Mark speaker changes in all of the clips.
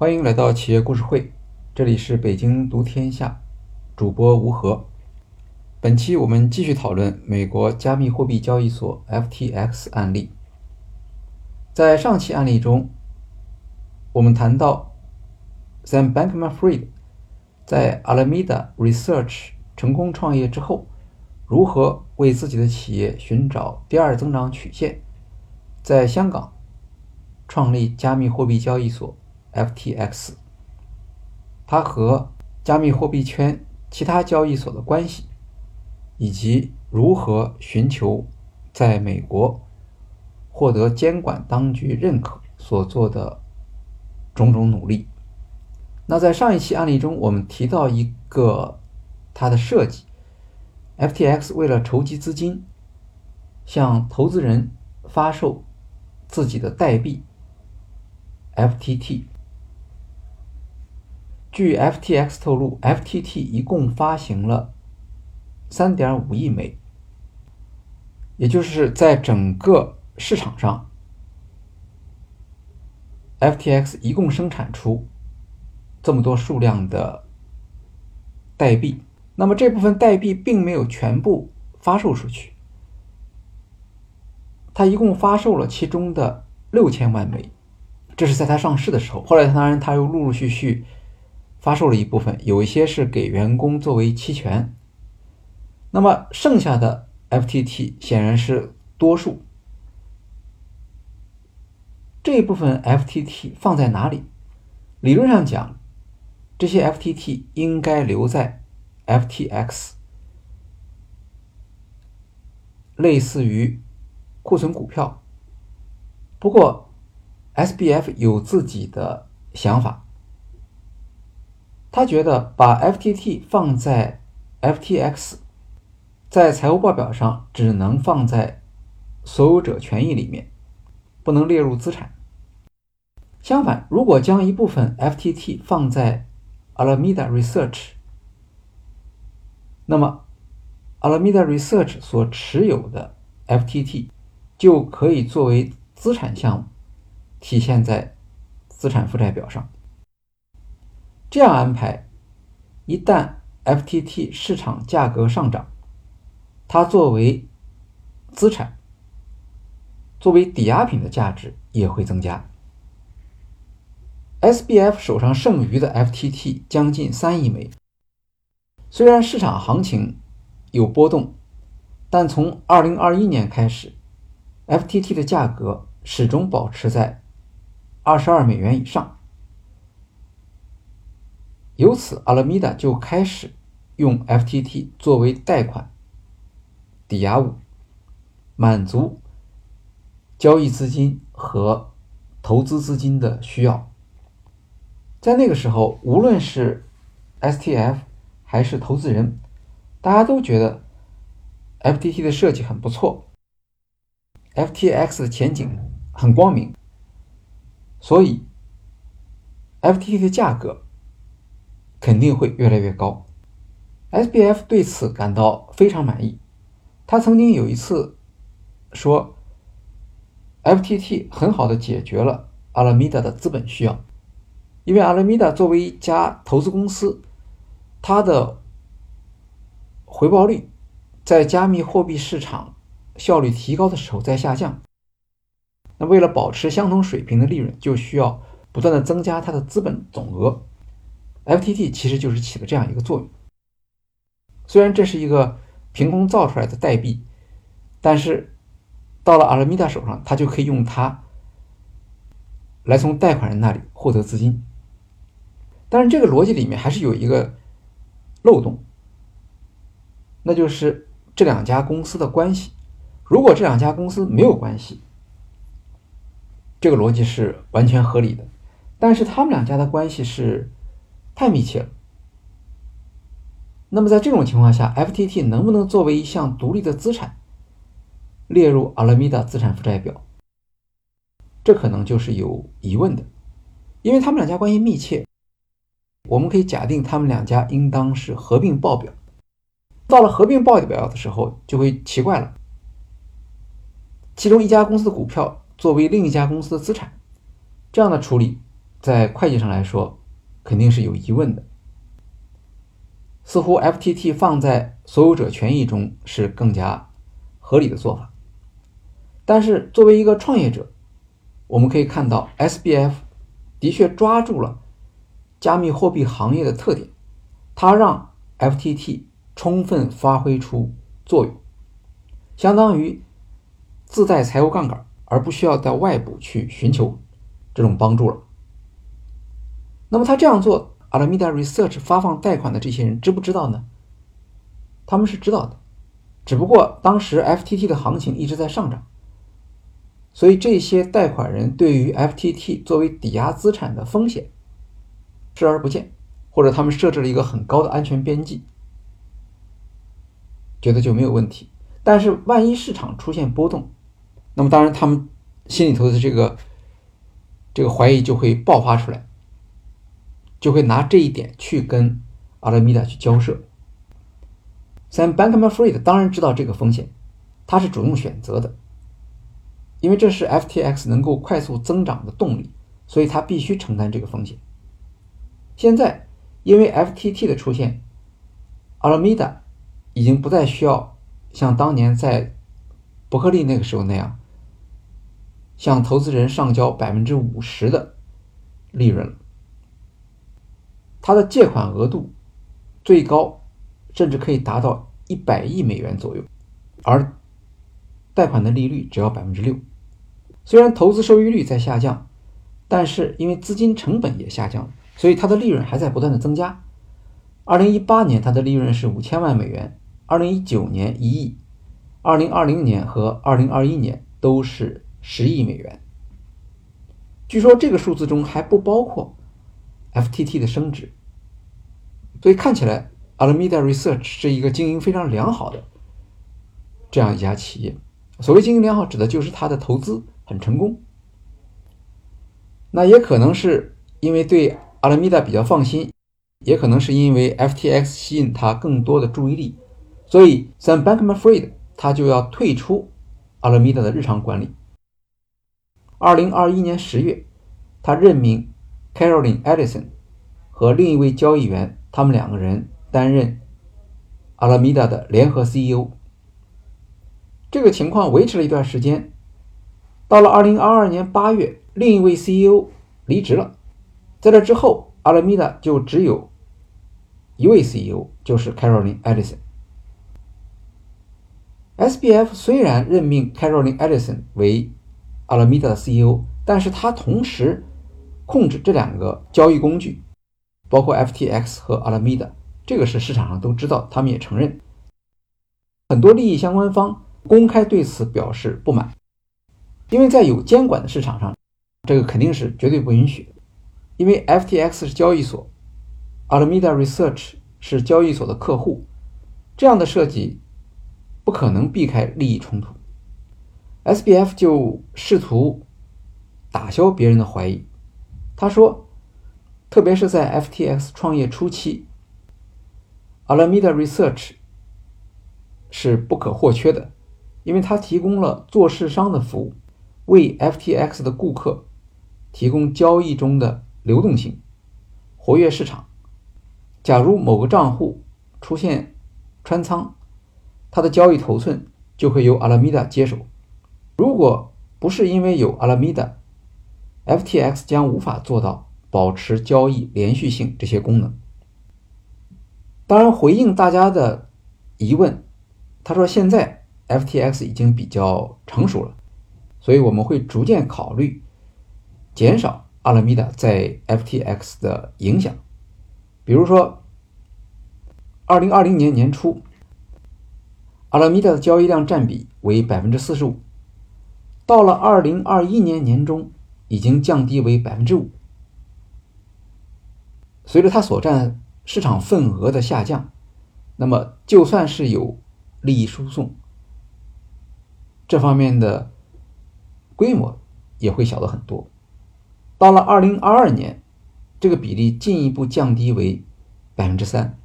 Speaker 1: 欢迎来到企业故事会，这里是北京读天下，主播吴和。本期我们继续讨论美国加密货币交易所 FTX 案例。在上期案例中，我们谈到 Sam Bankman-Fried 在 Alameda Research 成功创业之后，如何为自己的企业寻找第二增长曲线，在香港创立加密货币交易所 FTX，它和加密货币圈其他交易所的关系，以及如何寻求在美国。获得监管当局认可所做的种种努力。那在上一期案例中，我们提到一个它的设计：FTX 为了筹集资金，向投资人发售自己的代币 FTT。据 FTX 透露，FTT 一共发行了3.5亿枚，也就是在整个。市场上，FTX 一共生产出这么多数量的代币，那么这部分代币并没有全部发售出去，它一共发售了其中的六千万枚，这是在它上市的时候。后来当然它又陆陆续续发售了一部分，有一些是给员工作为期权，那么剩下的 FTT 显然是多数。这一部分 FTT 放在哪里？理论上讲，这些 FTT 应该留在 FTX，类似于库存股票。不过，SBF 有自己的想法，他觉得把 FTT 放在 FTX，在财务报表上只能放在所有者权益里面，不能列入资产。相反，如果将一部分 FTT 放在 Alameda Research，那么 Alameda Research 所持有的 FTT 就可以作为资产项目体现在资产负债表上。这样安排，一旦 FTT 市场价格上涨，它作为资产、作为抵押品的价值也会增加。SBF 手上剩余的 FTT 将近三亿枚。虽然市场行情有波动，但从2021年开始，FTT 的价格始终保持在22美元以上。由此，Alameda 就开始用 FTT 作为贷款抵押物，满足交易资金和投资资金的需要。在那个时候，无论是 STF 还是投资人，大家都觉得 FTT 的设计很不错，FTX 的前景很光明，所以 FTT 的价格肯定会越来越高。SBF 对此感到非常满意，他曾经有一次说，FTT 很好的解决了 Alameda 的资本需要。因为阿拉米达作为一家投资公司，它的回报率在加密货币市场效率提高的时候在下降。那为了保持相同水平的利润，就需要不断的增加它的资本总额。FTT 其实就是起了这样一个作用。虽然这是一个凭空造出来的代币，但是到了阿拉米达手上，他就可以用它来从贷款人那里获得资金。但是这个逻辑里面还是有一个漏洞，那就是这两家公司的关系。如果这两家公司没有关系，这个逻辑是完全合理的。但是他们两家的关系是太密切了。那么在这种情况下，FTT 能不能作为一项独立的资产列入 Alameda 资产负债表？这可能就是有疑问的，因为他们两家关系密切。我们可以假定他们两家应当是合并报表。到了合并报表的时候，就会奇怪了。其中一家公司的股票作为另一家公司的资产，这样的处理在会计上来说肯定是有疑问的。似乎 FTT 放在所有者权益中是更加合理的做法。但是作为一个创业者，我们可以看到 SBF 的确抓住了加密货币行业的特点，它让 FTT 充分发挥出作用，相当于自带财务杠杆，而不需要到外部去寻求这种帮助了。那么他这样做，Alameda Research 发放贷款的这些人知不知道呢？他们是知道的，只不过当时 FTT 的行情一直在上涨。所以这些贷款人对于 FTT 作为抵押资产的风险视而不见，或者他们设置了一个很高的安全边际，觉得就没有问题。但是万一市场出现波动，那么当然他们心里头的这个这个怀疑就会爆发出来，就会拿这一点去跟阿拉米达去交涉。Sam Bankman-Fried 当然知道这个风险，他是主动选择的。因为这是 FTX 能够快速增长的动力，所以他必须承担这个风险。现在，因为 FTT 的出现，Alameda 已经不再需要像当年在伯克利那个时候那样，向投资人上交百分之五十的利润了。它的借款额度最高甚至可以达到一百亿美元左右，而贷款的利率只要百分之六。虽然投资收益率在下降，但是因为资金成本也下降，所以它的利润还在不断的增加。二零一八年它的利润是五千万美元，二零一九年一亿，二零二零年和二零二一年都是十亿美元。据说这个数字中还不包括 FTT 的升值，所以看起来 Alameda Research 是一个经营非常良好的这样一家企业。所谓经营良好，指的就是它的投资。很成功，那也可能是因为对 Alameda 比较放心，也可能是因为 FTX 吸引他更多的注意力，所以 Sam Bankman-Fried 他就要退出 Alameda 的日常管理。二零二一年十月，他任命 Caroline Edison 和另一位交易员，他们两个人担任阿拉米达的联合 CEO。这个情况维持了一段时间。到了二零二二年八月，另一位 CEO 离职了。在这之后，阿拉米达就只有一位 CEO，就是 Caroline Edison。SBF 虽然任命 Caroline Edison 为阿拉米达的 CEO，但是他同时控制这两个交易工具，包括 FTX 和阿拉米达。这个是市场上都知道，他们也承认。很多利益相关方公开对此表示不满。因为在有监管的市场上，这个肯定是绝对不允许。因为 FTX 是交易所，Alameda Research 是交易所的客户，这样的设计不可能避开利益冲突。SBF 就试图打消别人的怀疑。他说，特别是在 FTX 创业初期，Alameda Research 是不可或缺的，因为它提供了做市商的服务。为 FTX 的顾客提供交易中的流动性，活跃市场。假如某个账户出现穿仓，它的交易头寸就会由 Alameda 接手。如果不是因为有 Alameda，FTX 将无法做到保持交易连续性这些功能。当然，回应大家的疑问，他说现在 FTX 已经比较成熟了。所以我们会逐渐考虑减少阿拉米达在 FTX 的影响，比如说，二零二零年年初，阿拉米达的交易量占比为百分之四十五，到了二零二一年年中已经降低为百分之五。随着它所占市场份额的下降，那么就算是有利益输送，这方面的。规模也会小了很多。到了二零二二年，这个比例进一步降低为百分之三。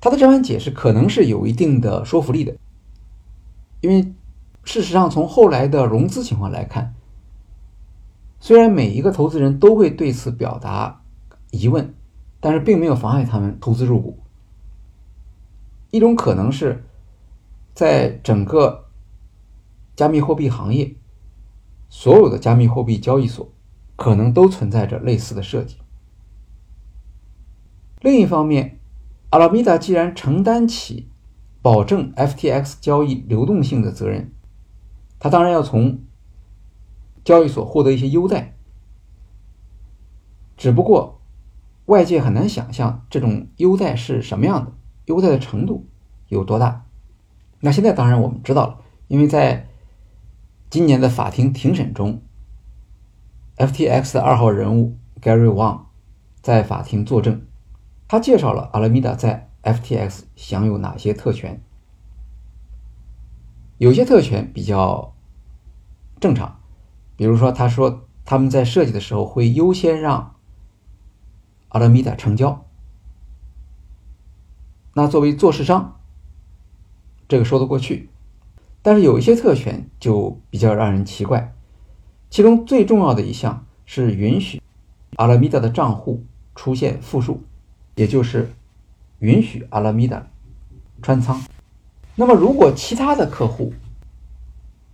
Speaker 1: 他的这番解释可能是有一定的说服力的，因为事实上从后来的融资情况来看，虽然每一个投资人都会对此表达疑问，但是并没有妨碍他们投资入股。一种可能是，在整个加密货币行业，所有的加密货币交易所可能都存在着类似的设计。另一方面，阿拉米达既然承担起保证 FTX 交易流动性的责任，他当然要从交易所获得一些优待。只不过，外界很难想象这种优待是什么样的。优待的程度有多大？那现在当然我们知道了，因为在今年的法庭庭审中，FTX 的二号人物 Gary Wang 在法庭作证，他介绍了阿拉米达在 FTX 享有哪些特权。有些特权比较正常，比如说他说他们在设计的时候会优先让阿拉米达成交。那作为做市商，这个说得过去，但是有一些特权就比较让人奇怪。其中最重要的一项是允许阿拉米达的账户出现负数，也就是允许阿拉米达穿仓。那么，如果其他的客户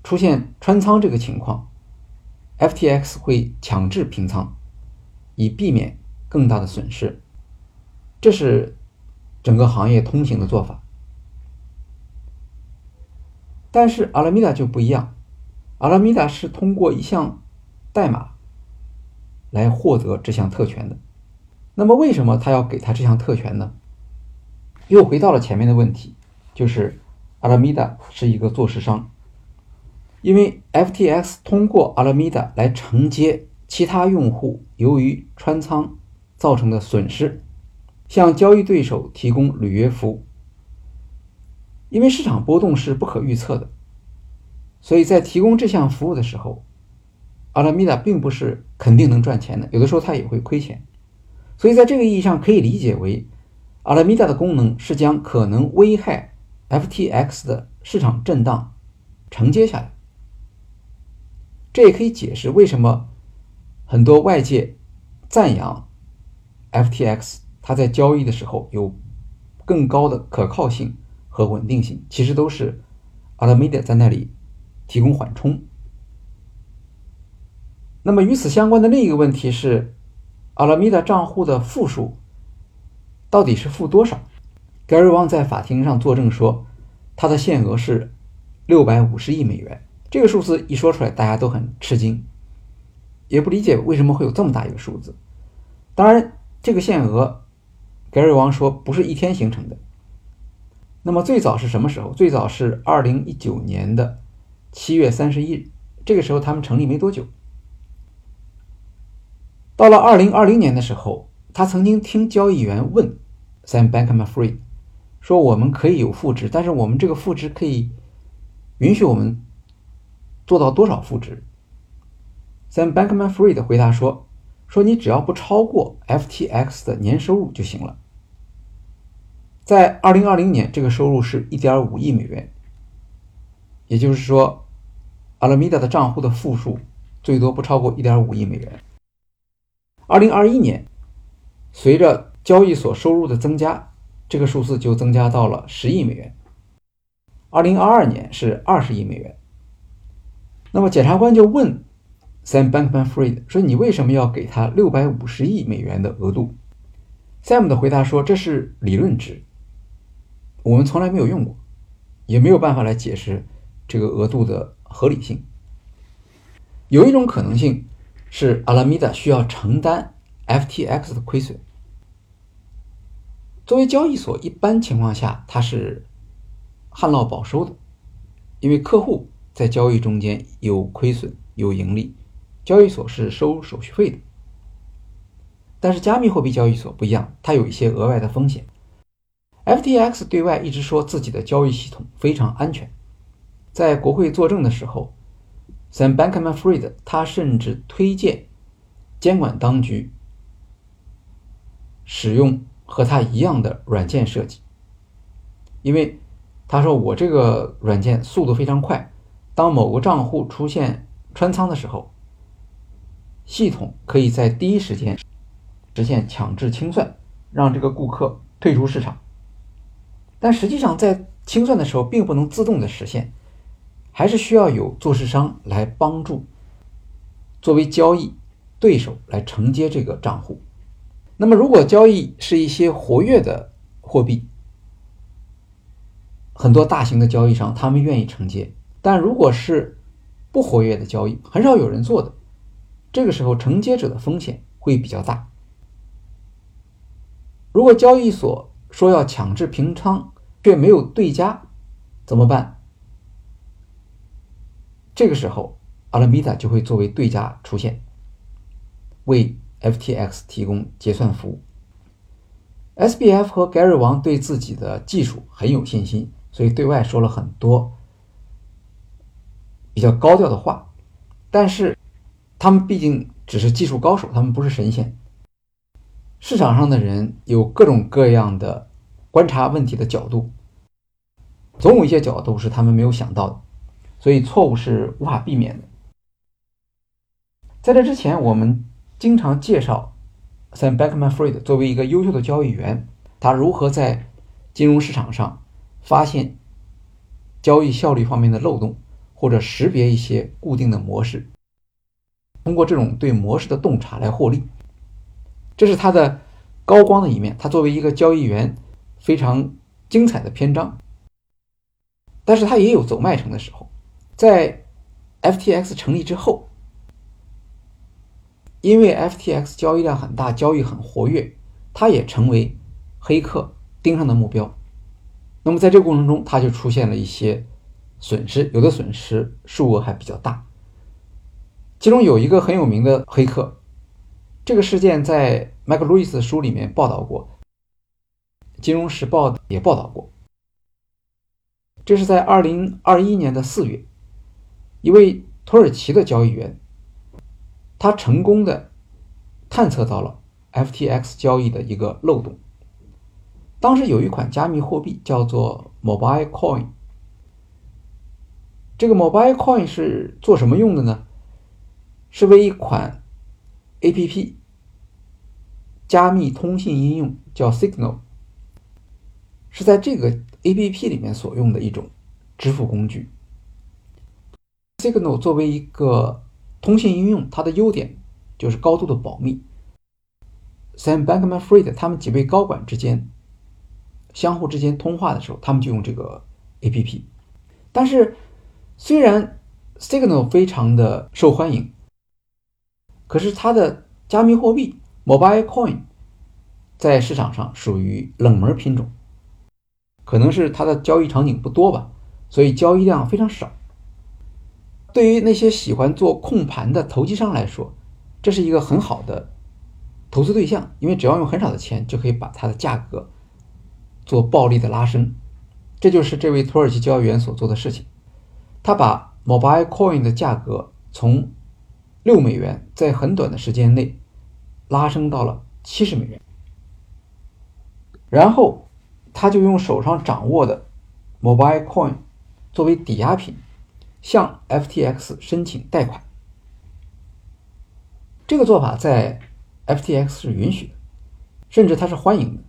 Speaker 1: 出现穿仓这个情况，FTX 会强制平仓，以避免更大的损失。这是。整个行业通行的做法，但是阿拉米达就不一样。阿拉米达是通过一项代码来获得这项特权的。那么，为什么他要给他这项特权呢？又回到了前面的问题，就是阿拉米达是一个做市商，因为 FTX 通过阿拉米达来承接其他用户由于穿仓造成的损失。向交易对手提供履约服务，因为市场波动是不可预测的，所以在提供这项服务的时候，阿拉米达并不是肯定能赚钱的，有的时候它也会亏钱。所以在这个意义上，可以理解为阿拉米达的功能是将可能危害 FTX 的市场震荡承接下来。这也可以解释为什么很多外界赞扬 FTX。它在交易的时候有更高的可靠性和稳定性，其实都是 Alameda 在那里提供缓冲。那么与此相关的另一个问题是，阿拉米达账户的负数到底是负多少？Gary Wang 在法庭上作证说，他的限额是六百五十亿美元。这个数字一说出来，大家都很吃惊，也不理解为什么会有这么大一个数字。当然，这个限额。盖瑞王说：“不是一天形成的。那么最早是什么时候？最早是二零一九年的七月三十一日。这个时候他们成立没多久。到了二零二零年的时候，他曾经听交易员问 Sam Bankman-Fried 说：‘我们可以有负值，但是我们这个负值可以允许我们做到多少负值？’Sam Bankman-Fried 回答说：‘说你只要不超过 FTX 的年收入就行了。’在二零二零年，这个收入是一点五亿美元，也就是说，阿拉米达的账户的负数最多不超过一点五亿美元。二零二一年，随着交易所收入的增加，这个数字就增加到了十亿美元。二零二二年是二十亿美元。那么检察官就问 Sam Bankman-Fried 说：“你为什么要给他六百五十亿美元的额度？”Sam 的回答说：“这是理论值。”我们从来没有用过，也没有办法来解释这个额度的合理性。有一种可能性是阿拉米达需要承担 FTX 的亏损。作为交易所，一般情况下它是旱涝保收的，因为客户在交易中间有亏损有盈利，交易所是收手续费的。但是加密货币交易所不一样，它有一些额外的风险。FTX 对外一直说自己的交易系统非常安全，在国会作证的时候，Sam Bankman-Fried 他甚至推荐监管当局使用和他一样的软件设计，因为他说我这个软件速度非常快，当某个账户出现穿仓的时候，系统可以在第一时间实现强制清算，让这个顾客退出市场。但实际上，在清算的时候并不能自动的实现，还是需要有做市商来帮助，作为交易对手来承接这个账户。那么，如果交易是一些活跃的货币，很多大型的交易商他们愿意承接；但如果是不活跃的交易，很少有人做的，这个时候承接者的风险会比较大。如果交易所说要强制平仓，却没有对家，怎么办？这个时候，阿拉米达就会作为对家出现，为 FTX 提供结算服务。SBF 和 Gary 王对自己的技术很有信心，所以对外说了很多比较高调的话。但是，他们毕竟只是技术高手，他们不是神仙。市场上的人有各种各样的观察问题的角度，总有一些角度是他们没有想到的。所以错误是无法避免的。在这之前，我们经常介绍 Sam Bankman-Fried 作为一个优秀的交易员，他如何在金融市场上发现交易效率方面的漏洞，或者识别一些固定的模式，通过这种对模式的洞察来获利。这是他的高光的一面，他作为一个交易员非常精彩的篇章。但是他也有走麦城的时候。在 FTX 成立之后，因为 FTX 交易量很大，交易很活跃，它也成为黑客盯上的目标。那么在这个过程中，它就出现了一些损失，有的损失数额还比较大。其中有一个很有名的黑客，这个事件在麦克路易斯的书里面报道过，《金融时报》也报道过。这是在二零二一年的四月。一位土耳其的交易员，他成功的探测到了 FTX 交易的一个漏洞。当时有一款加密货币叫做 Mobile Coin，这个 Mobile Coin 是做什么用的呢？是为一款 APP 加密通信应用叫 Signal，是在这个 APP 里面所用的一种支付工具。Signal 作为一个通信应用，它的优点就是高度的保密。Sam Bankman-Fried 他们几位高管之间相互之间通话的时候，他们就用这个 APP。但是，虽然 Signal 非常的受欢迎，可是它的加密货币 Mobile Coin 在市场上属于冷门品种，可能是它的交易场景不多吧，所以交易量非常少。对于那些喜欢做控盘的投机商来说，这是一个很好的投资对象，因为只要用很少的钱就可以把它的价格做暴力的拉升。这就是这位土耳其交易员所做的事情。他把 Mobile Coin 的价格从六美元在很短的时间内拉升到了七十美元，然后他就用手上掌握的 Mobile Coin 作为抵押品。向 FTX 申请贷款，这个做法在 FTX 是允许的，甚至它是欢迎的。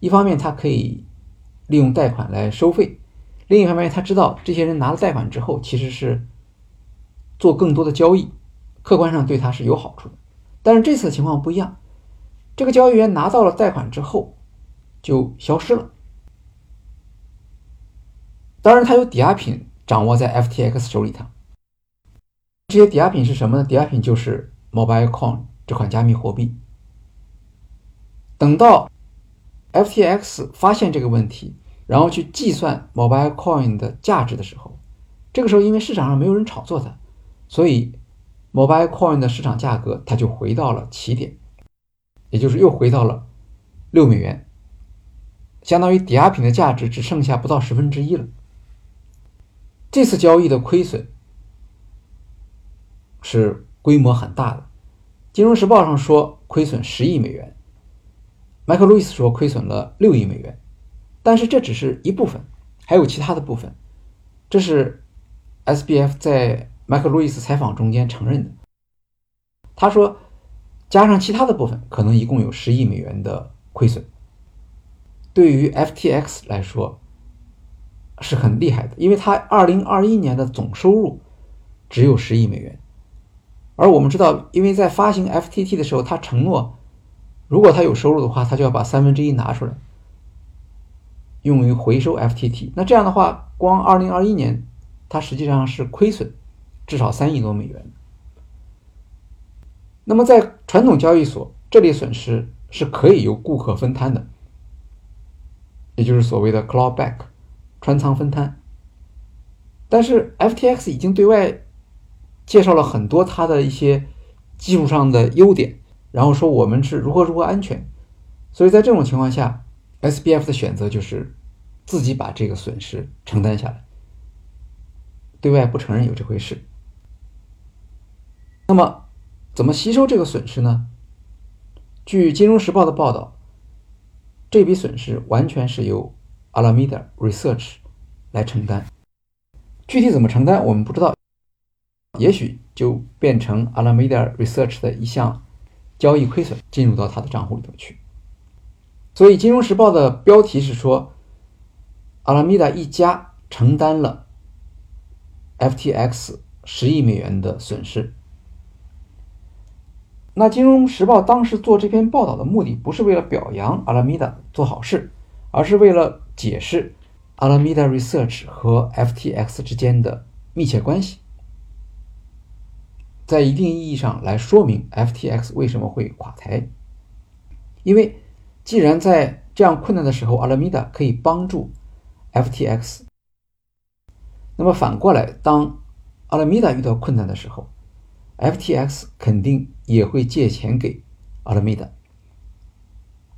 Speaker 1: 一方面，他可以利用贷款来收费；另一方面，他知道这些人拿了贷款之后，其实是做更多的交易，客观上对他是有好处的。但是这次情况不一样，这个交易员拿到了贷款之后就消失了。当然，他有抵押品。掌握在 FTX 手里头，这些抵押品是什么呢？抵押品就是 Mobile Coin 这款加密货币。等到 FTX 发现这个问题，然后去计算 Mobile Coin 的价值的时候，这个时候因为市场上没有人炒作它，所以 Mobile Coin 的市场价格它就回到了起点，也就是又回到了六美元，相当于抵押品的价值只剩下不到十分之一了。这次交易的亏损是规模很大的，《金融时报》上说亏损十亿美元，麦克路易斯说亏损了六亿美元，但是这只是一部分，还有其他的部分。这是 SBF 在麦克路易斯采访中间承认的。他说，加上其他的部分，可能一共有十亿美元的亏损。对于 FTX 来说是很厉害的，因为它二零二一年的总收入只有十亿美元，而我们知道，因为在发行 FTT 的时候，他承诺，如果他有收入的话，他就要把三分之一拿出来。用于回收 FTT，那这样的话，光二零二一年，它实际上是亏损至少三亿多美元。那么在传统交易所，这类损失是可以由顾客分摊的，也就是所谓的 clawback 穿仓分摊。但是 FTX 已经对外介绍了很多它的一些技术上的优点，然后说我们是如何如何安全，所以在这种情况下。SBF 的选择就是自己把这个损失承担下来，对外不承认有这回事。那么，怎么吸收这个损失呢？据《金融时报》的报道，这笔损失完全是由 Alameda Research 来承担。具体怎么承担，我们不知道，也许就变成 Alameda Research 的一项交易亏损进入到他的账户里头去。所以，《金融时报》的标题是说，阿拉米达一家承担了 FTX 十亿美元的损失。那《金融时报》当时做这篇报道的目的，不是为了表扬阿拉米达做好事，而是为了解释阿拉米达 Research 和 FTX 之间的密切关系，在一定意义上来说明 FTX 为什么会垮台，因为。既然在这样困难的时候，阿拉米达可以帮助 FTX，那么反过来，当阿拉米达遇到困难的时候，FTX 肯定也会借钱给阿拉米达。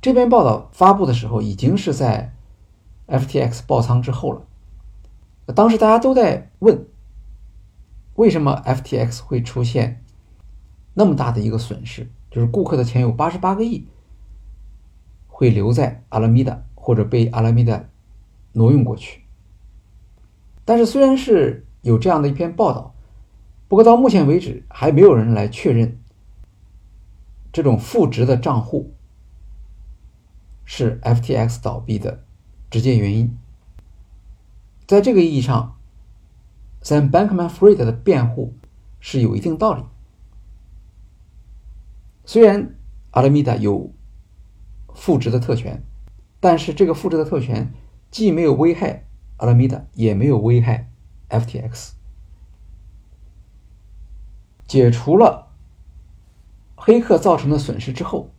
Speaker 1: 这篇报道发布的时候，已经是在 FTX 爆仓之后了。当时大家都在问，为什么 FTX 会出现那么大的一个损失？就是顾客的钱有八十八个亿。会留在阿拉米达，或者被阿拉米达挪用过去。但是，虽然是有这样的一篇报道，不过到目前为止还没有人来确认这种负值的账户是 FTX 倒闭的直接原因。在这个意义上，Sam Bankman-Fried 的辩护是有一定道理。虽然 Alameda 有。负值的特权，但是这个负值的特权既没有危害 Alameda，，也没有危害 FTX。解除了黑客造成的损失之后，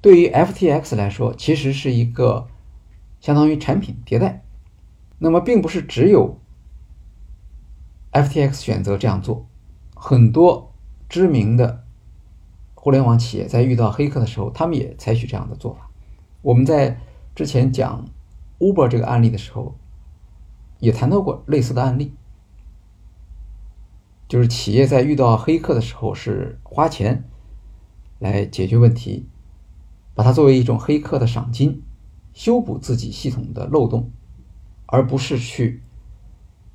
Speaker 1: 对于 FTX 来说，其实是一个相当于产品迭代。那么，并不是只有 FTX 选择这样做，很多知名的互联网企业在遇到黑客的时候，他们也采取这样的做法。我们在之前讲 Uber 这个案例的时候，也谈到过类似的案例，就是企业在遇到黑客的时候是花钱来解决问题，把它作为一种黑客的赏金，修补自己系统的漏洞，而不是去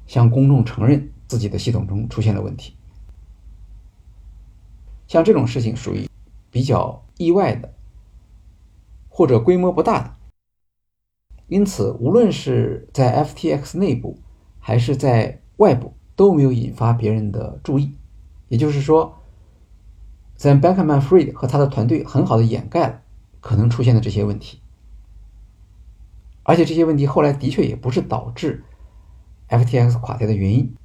Speaker 1: 向公众承认自己的系统中出现了问题。像这种事情属于比较意外的。或者规模不大的，因此无论是在 FTX 内部还是在外部都没有引发别人的注意。也就是说，Sam Bankman-Fried 和他的团队很好的掩盖了可能出现的这些问题，而且这些问题后来的确也不是导致 FTX 垮台的原因。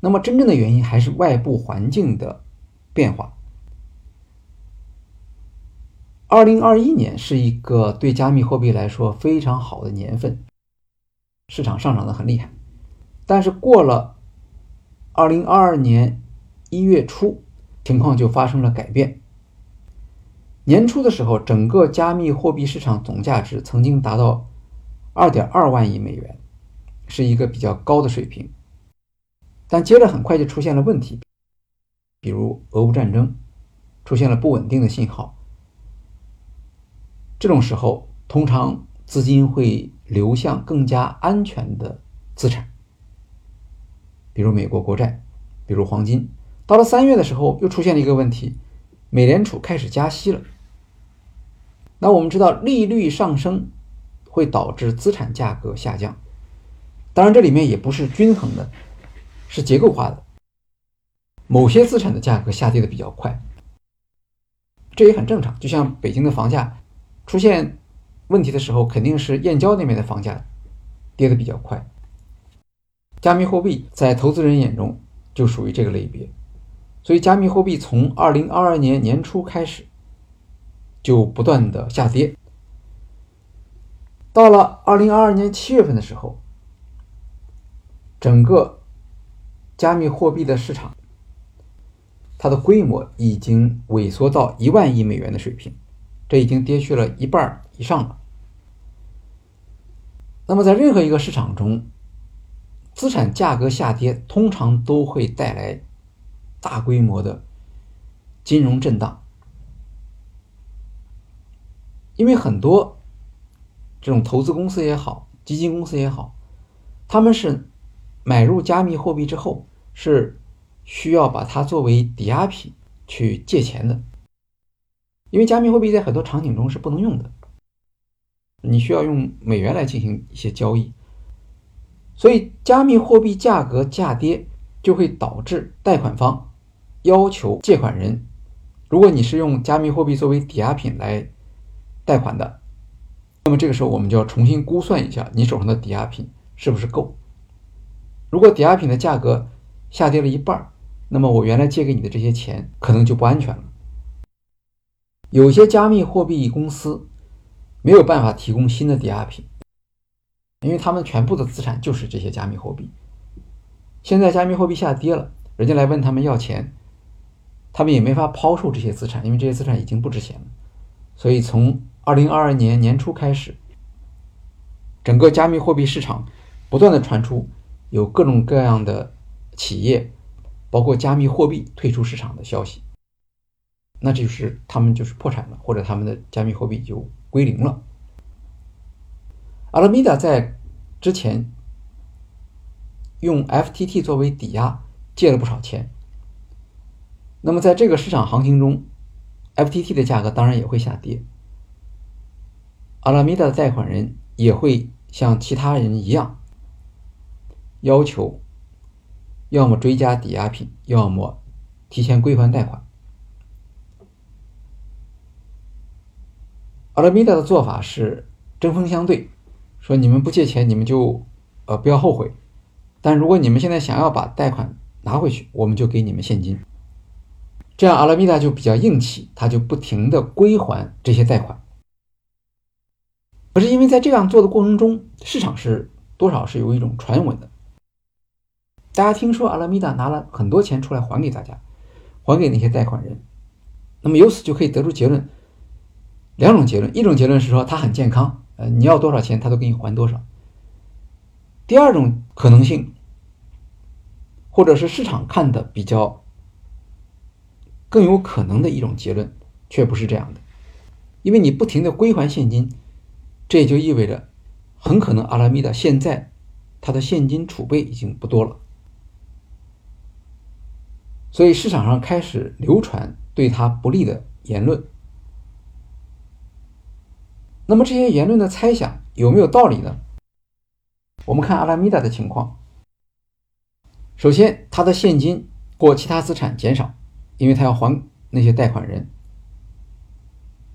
Speaker 1: 那么真正的原因还是外部环境的变化。二零二一年是一个对加密货币来说非常好的年份，市场上涨的很厉害。但是过了二零二二年一月初，情况就发生了改变。年初的时候，整个加密货币市场总价值曾经达到二点二万亿美元，是一个比较高的水平。但接着很快就出现了问题，比如俄乌战争出现了不稳定的信号。这种时候，通常资金会流向更加安全的资产，比如美国国债，比如黄金，到了三月的时候，又出现了一个问题，美联储开始加息了。那我们知道，利率上升会导致资产价格下降，当然这里面也不是均衡的，是结构化的。某些资产的价格下跌的比较快，这也很正常。就像北京的房价出现问题的时候，肯定是燕郊那边的房价跌的比较快。加密货币在投资人眼中就属于这个类别，所以加密货币从二零二二年年初开始就不断的下跌，到了二零二二年七月份的时候，整个加密货币的市场。它的规模已经萎缩到一万亿美元的水平，这已经跌去了一半以上了。那么，在任何一个市场中，资产价格下跌通常都会带来大规模的金融震荡，因为很多这种投资公司也好，基金公司也好，他们是买入加密货币之后是。需要把它作为抵押品去借钱的，因为加密货币在很多场景中是不能用的，你需要用美元来进行一些交易，所以加密货币价格下跌就会导致贷款方要求借款人，如果你是用加密货币作为抵押品来贷款的，那么这个时候我们就要重新估算一下你手上的抵押品是不是够，如果抵押品的价格下跌了一半那么我原来借给你的这些钱可能就不安全了。有些加密货币公司没有办法提供新的抵押品，因为他们全部的资产就是这些加密货币。现在加密货币下跌了，人家来问他们要钱，他们也没法抛售这些资产，因为这些资产已经不值钱了。所以从二零二二年年初开始，整个加密货币市场不断的传出有各种各样的企业。包括加密货币退出市场的消息，那就是他们就是破产了，或者他们的加密货币就归零了。阿拉米达在之前用 FTT 作为抵押借了不少钱，那么在这个市场行情中，FTT 的价格当然也会下跌，阿拉米达的贷款人也会像其他人一样要求。要么追加抵押品，要么提前归还贷款。阿拉米达的做法是针锋相对，说你们不借钱，你们就呃不要后悔；但如果你们现在想要把贷款拿回去，我们就给你们现金。这样阿拉米达就比较硬气，他就不停的归还这些贷款。可是因为在这样做的过程中，市场是多少是有一种传闻的。大家听说阿拉米达拿了很多钱出来还给大家，还给那些贷款人，那么由此就可以得出结论，两种结论：一种结论是说他很健康，呃，你要多少钱他都给你还多少；第二种可能性，或者是市场看的比较更有可能的一种结论，却不是这样的，因为你不停的归还现金，这也就意味着很可能阿拉米达现在他的现金储备已经不多了。所以市场上开始流传对他不利的言论。那么这些言论的猜想有没有道理呢？我们看阿拉米达的情况。首先，他的现金或其他资产减少，因为他要还那些贷款人，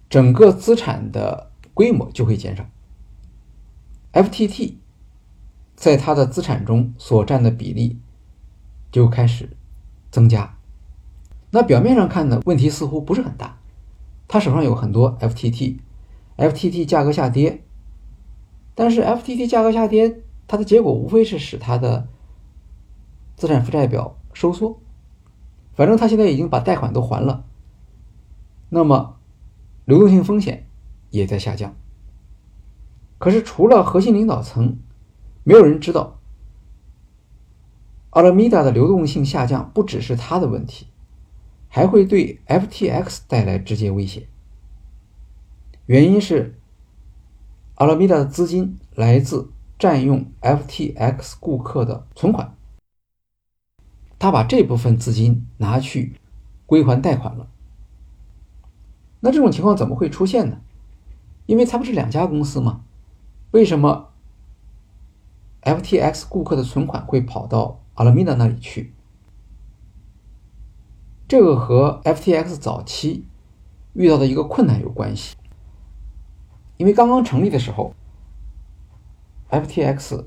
Speaker 1: 整个资产的规模就会减少。FTT 在他的资产中所占的比例就开始。增加，那表面上看呢，问题似乎不是很大。他手上有很多 FTT FTT 价格下跌，但是 FTT 价格下跌，它的结果无非是使它的资产负债表收缩。反正他现在已经把贷款都还了，那么流动性风险也在下降。可是除了核心领导层，没有人知道。阿拉米达的流动性下降不只是它的问题，还会对 FTX 带来直接威胁。原因是阿拉米达的资金来自占用 FTX 顾客的存款，他把这部分资金拿去归还贷款了。那这种情况怎么会出现呢？因为它不是两家公司吗？为什么 FTX 顾客的存款会跑到阿拉米达那里去？这个和 FTX 早期遇到的一个困难有关系。因为刚刚成立的时候，FTX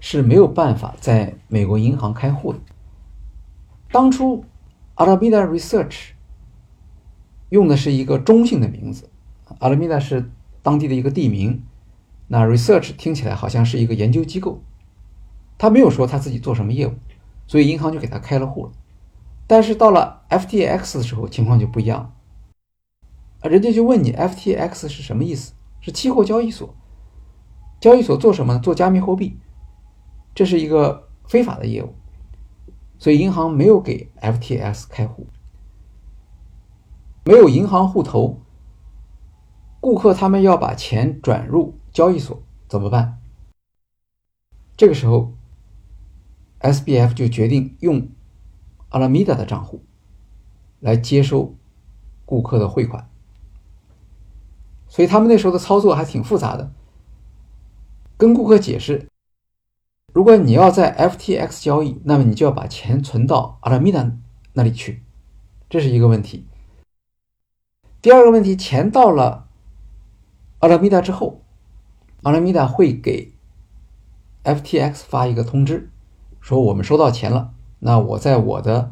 Speaker 1: 是没有办法在美国银行开户的。当初 Alameda Research 用的是一个中性的名字，Alameda 是当地的一个地名，那 Research 听起来好像是一个研究机构。他没有说他自己做什么业务，所以银行就给他开了户了。但是到了 FTX 的时候，情况就不一样。啊，人家就问你，FTX 是什么意思？是期货交易所。交易所做什么呢？做加密货币，这是一个非法的业务，所以银行没有给 FTX 开户。没有银行户头，顾客他们要把钱转入交易所怎么办？这个时候，SBF 就决定用 Alameda 的账户来接收顾客的汇款。所以他们那时候的操作还挺复杂的，跟顾客解释，如果你要在 FTX 交易，那么你就要把钱存到阿拉米达那里去，这是一个问题。第二个问题，钱到了阿拉米达之后，阿拉米达会给 FTX 发一个通知，说我们收到钱了，那我在我的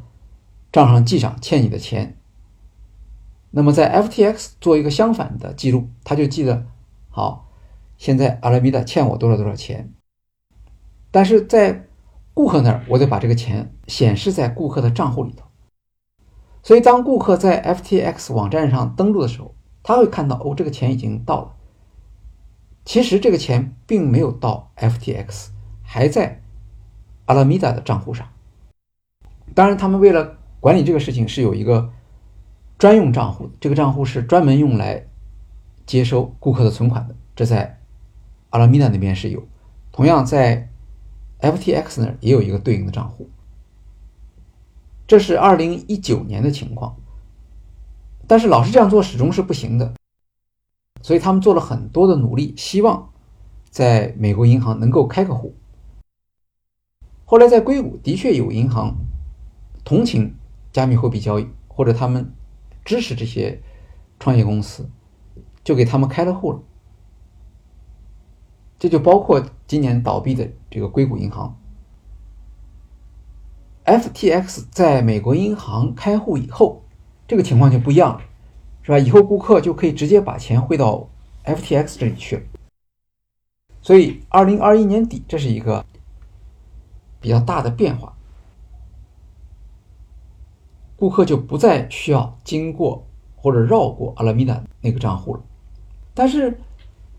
Speaker 1: 账上记上欠你的钱。那么在 FTX 做一个相反的记录，他就记得好，现在阿拉米达欠我多少多少钱，但是在顾客那儿，我得把这个钱显示在顾客的账户里头。所以当顾客在 FTX 网站上登录的时候，他会看到哦，这个钱已经到了。其实这个钱并没有到 FTX，还在阿拉米达的账户上。当然，他们为了管理这个事情，是有一个。专用账户，这个账户是专门用来接收顾客的存款的。这在阿拉米达那边是有，同样在 FTX 那儿也有一个对应的账户。这是二零一九年的情况，但是老是这样做始终是不行的，所以他们做了很多的努力，希望在美国银行能够开个户。后来在硅谷的确有银行同情加密货币交易，或者他们。支持这些创业公司，就给他们开了户了。这就包括今年倒闭的这个硅谷银行。FTX 在美国银行开户以后，这个情况就不一样了，是吧？以后顾客就可以直接把钱汇到 FTX 这里去了。所以，二零二一年底，这是一个比较大的变化。顾客就不再需要经过或者绕过阿拉米达那个账户了，但是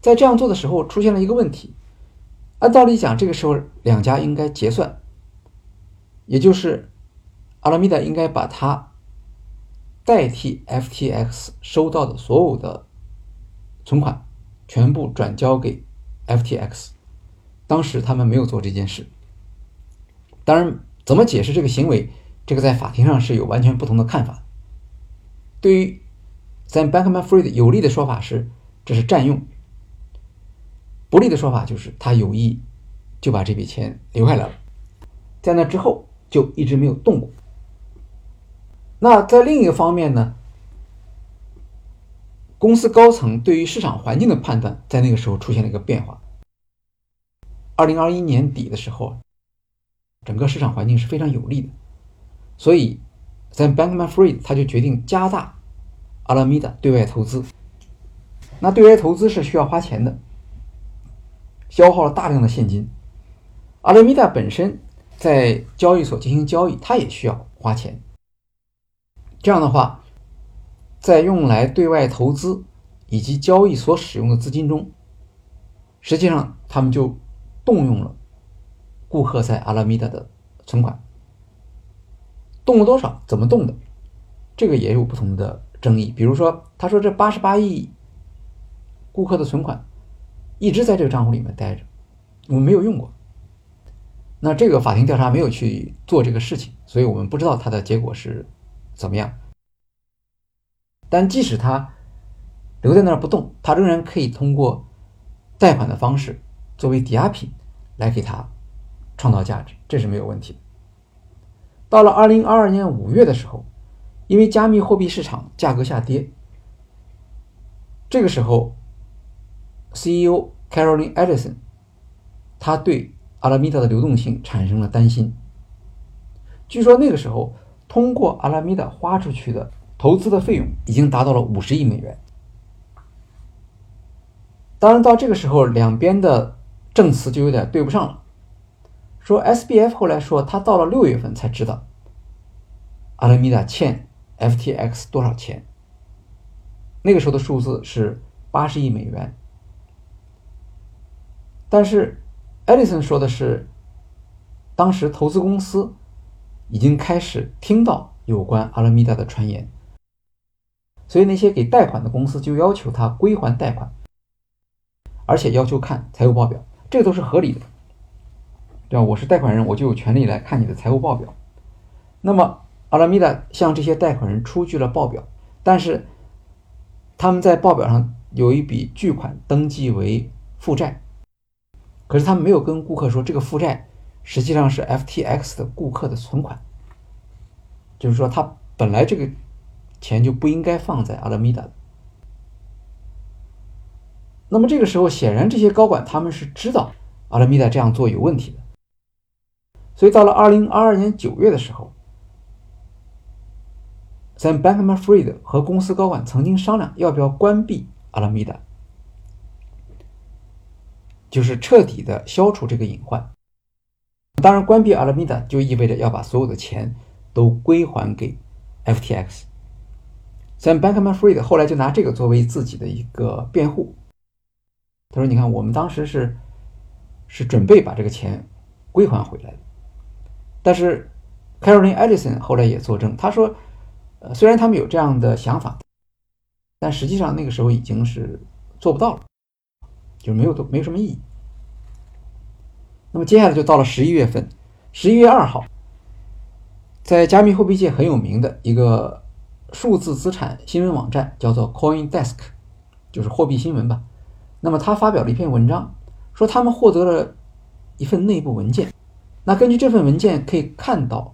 Speaker 1: 在这样做的时候出现了一个问题。按道理讲，这个时候两家应该结算，也就是阿拉米达应该把它代替 FTX 收到的所有的存款全部转交给 FTX。当时他们没有做这件事。当然，怎么解释这个行为？这个在法庭上是有完全不同的看法。对于 Sam Bankman-Fried 有利的说法是，这是占用；不利的说法就是他有意就把这笔钱留下来了，在那之后就一直没有动过。那在另一个方面呢，公司高层对于市场环境的判断在那个时候出现了一个变化。二零二一年底的时候，整个市场环境是非常有利的。所以，在 Bankman-Fried 他就决定加大阿拉米达对外投资。那对外投资是需要花钱的，消耗了大量的现金。阿拉米达本身在交易所进行交易，它也需要花钱。这样的话，在用来对外投资以及交易所使用的资金中，实际上他们就动用了顾客在阿拉米达的存款。动了多少？怎么动的？这个也有不同的争议。比如说，他说这八十八亿顾客的存款一直在这个账户里面待着，我们没有用过。那这个法庭调查没有去做这个事情，所以我们不知道它的结果是怎么样。但即使他留在那儿不动，他仍然可以通过贷款的方式作为抵押品来给他创造价值，这是没有问题。到了二零二二年五月的时候，因为加密货币市场价格下跌，这个时候 CEO Caroline Edison 他对阿拉米达的流动性产生了担心。据说那个时候，通过阿拉米达花出去的投资的费用已经达到了五十亿美元。当然，到这个时候，两边的证词就有点对不上了。说 SBF 后来说，他到了六月份才知道阿拉米达欠 FTX 多少钱。那个时候的数字是八十亿美元，但是。Edison 说的是，当时投资公司已经开始听到有关阿拉米达的传言，所以那些给贷款的公司就要求他归还贷款，而且要求看财务报表，这都是合理的，对吧？我是贷款人，我就有权利来看你的财务报表。那么阿拉米达向这些贷款人出具了报表，但是他们在报表上有一笔巨款登记为负债。可是他们没有跟顾客说，这个负债实际上是 FTX 的顾客的存款，就是说他本来这个钱就不应该放在阿拉米达。那么这个时候，显然这些高管他们是知道阿拉米达这样做有问题的，所以到了二零二二年九月的时候，Sam Bankman-Fried 和公司高管曾经商量要不要关闭阿拉米达。就是彻底的消除这个隐患。当然，关闭阿拉米达就意味着要把所有的钱都归还给 FTX。Sam Bankman-Fried 后来就拿这个作为自己的一个辩护。他说：“你看，我们当时是是准备把这个钱归还回来的。但是 Caroline Ellison 后来也作证，他说，呃，虽然他们有这样的想法，但实际上那个时候已经是做不到了。”就没有都没有什么意义。那么接下来就到了十一月份，十一月二号，在加密货币界很有名的一个数字资产新闻网站叫做 CoinDesk，就是货币新闻吧。那么他发表了一篇文章，说他们获得了一份内部文件。那根据这份文件可以看到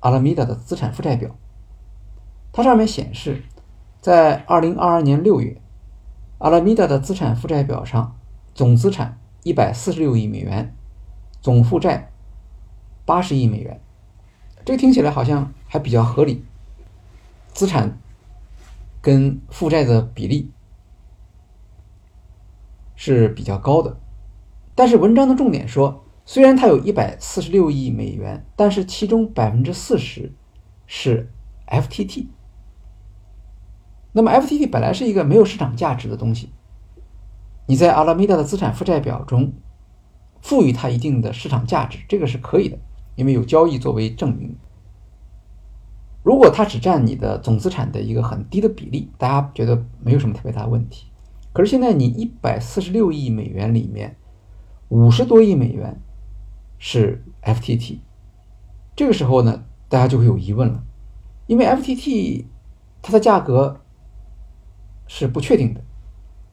Speaker 1: 阿拉米达的资产负债表，它上面显示，在二零二二年六月。阿拉米达的资产负债表上，总资产一百四十六亿美元，总负债八十亿美元。这个听起来好像还比较合理，资产跟负债的比例是比较高的。但是文章的重点说，虽然它有一百四十六亿美元，但是其中百分之四十是 FTT。那么，FTT 本来是一个没有市场价值的东西，你在阿拉米达的资产负债表中赋予它一定的市场价值，这个是可以的，因为有交易作为证明。如果它只占你的总资产的一个很低的比例，大家觉得没有什么特别大的问题。可是现在你一百四十六亿美元里面，五十多亿美元是 FTT，这个时候呢，大家就会有疑问了，因为 FTT 它的价格。是不确定的，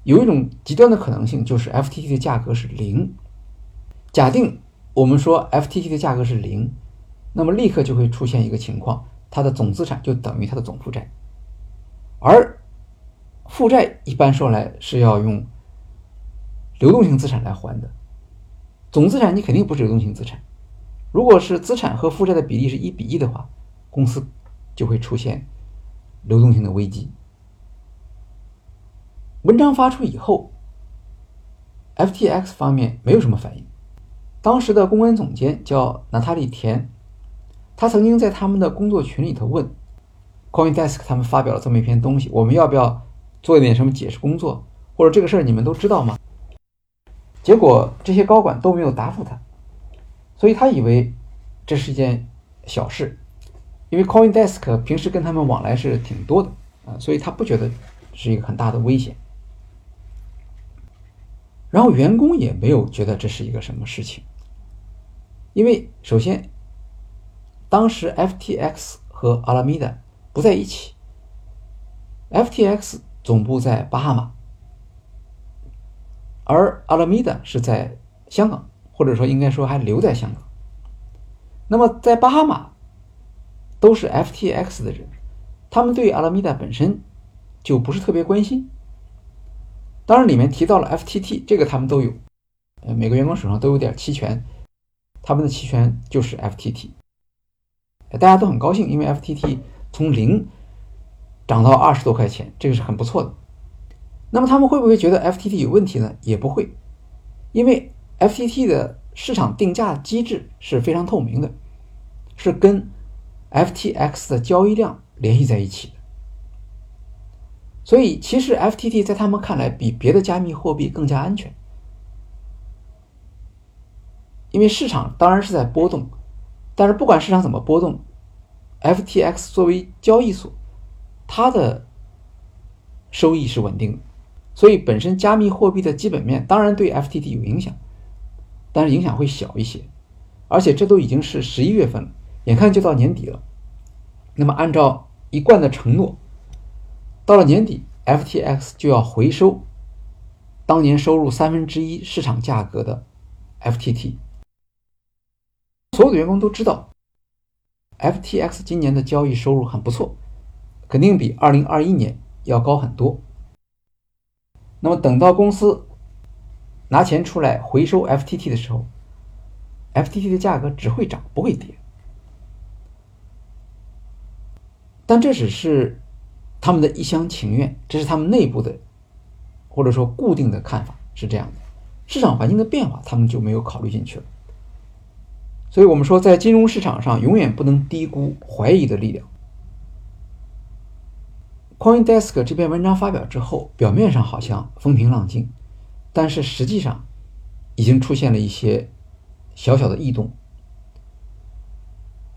Speaker 1: 有一种极端的可能性就是 FTT 的价格是零。假定我们说 FTT 的价格是零，那么立刻就会出现一个情况，它的总资产就等于它的总负债。而负债一般说来是要用流动性资产来还的，总资产你肯定不是流动性资产。如果是资产和负债的比例是一比一的话，公司就会出现流动性的危机。文章发出以后，FTX 方面没有什么反应。当时的公关总监叫娜塔莉田，他曾经在他们的工作群里头问 CoinDesk 他们发表了这么一篇东西，我们要不要做一点什么解释工作，或者这个事儿你们都知道吗？结果这些高管都没有答复他，所以他以为这是一件小事，因为 CoinDesk 平时跟他们往来是挺多的啊，所以他不觉得是一个很大的危险。然后员工也没有觉得这是一个什么事情，因为首先，当时 FTX 和阿拉米达不在一起，FTX 总部在巴哈马，而阿拉米达是在香港，或者说应该说还留在香港。那么在巴哈马都是 FTX 的人，他们对阿拉米达本身就不是特别关心。当然，里面提到了 FTT，这个他们都有，呃，每个员工手上都有点期权，他们的期权就是 FTT，大家都很高兴，因为 FTT 从零涨到二十多块钱，这个是很不错的。那么他们会不会觉得 FTT 有问题呢？也不会，因为 FTT 的市场定价机制是非常透明的，是跟 FTX 的交易量联系在一起的。所以，其实 FTT 在他们看来比别的加密货币更加安全，因为市场当然是在波动，但是不管市场怎么波动，FTX 作为交易所，它的收益是稳定的，所以本身加密货币的基本面当然对 FTT 有影响，但是影响会小一些，而且这都已经是十一月份了，眼看就到年底了，那么按照一贯的承诺。到了年底，FTX 就要回收当年收入三分之一市场价格的 FTT。所有的员工都知道，FTX 今年的交易收入很不错，肯定比2021年要高很多。那么等到公司拿钱出来回收 FTT 的时候，FTT 的价格只会涨不会跌。但这只是。他们的一厢情愿，这是他们内部的，或者说固定的看法是这样的。市场环境的变化，他们就没有考虑进去了。所以，我们说，在金融市场上，永远不能低估怀疑的力量。CoinDesk 这篇文章发表之后，表面上好像风平浪静，但是实际上已经出现了一些小小的异动。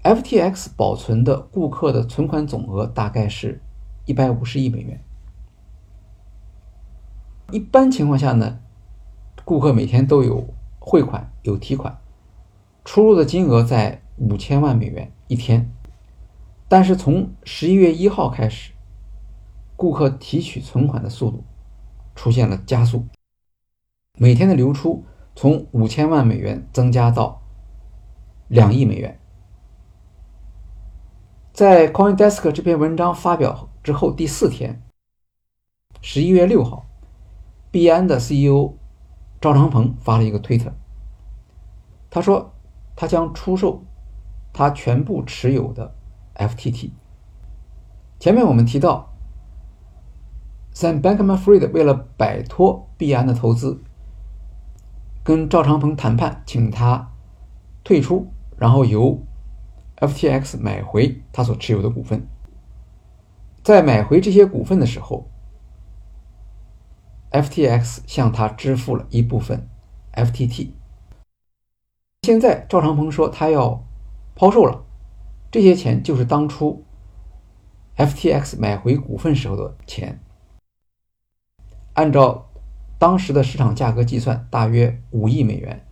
Speaker 1: FTX 保存的顾客的存款总额大概是。一百五十亿美元。一般情况下呢，顾客每天都有汇款、有提款，出入的金额在五千万美元一天。但是从十一月一号开始，顾客提取存款的速度出现了加速，每天的流出从五千万美元增加到两亿美元。在 CoinDesk 这篇文章发表。之后第四天，十一月六号，币安的 CEO 赵长鹏发了一个推特，他说他将出售他全部持有的 FTT。前面我们提到，Sam Bankman-Fried 为了摆脱币安的投资，跟赵长鹏谈判，请他退出，然后由 FTX 买回他所持有的股份。在买回这些股份的时候，FTX 向他支付了一部分 FTT。现在赵长鹏说他要抛售了，这些钱就是当初 FTX 买回股份时候的钱。按照当时的市场价格计算，大约五亿美元，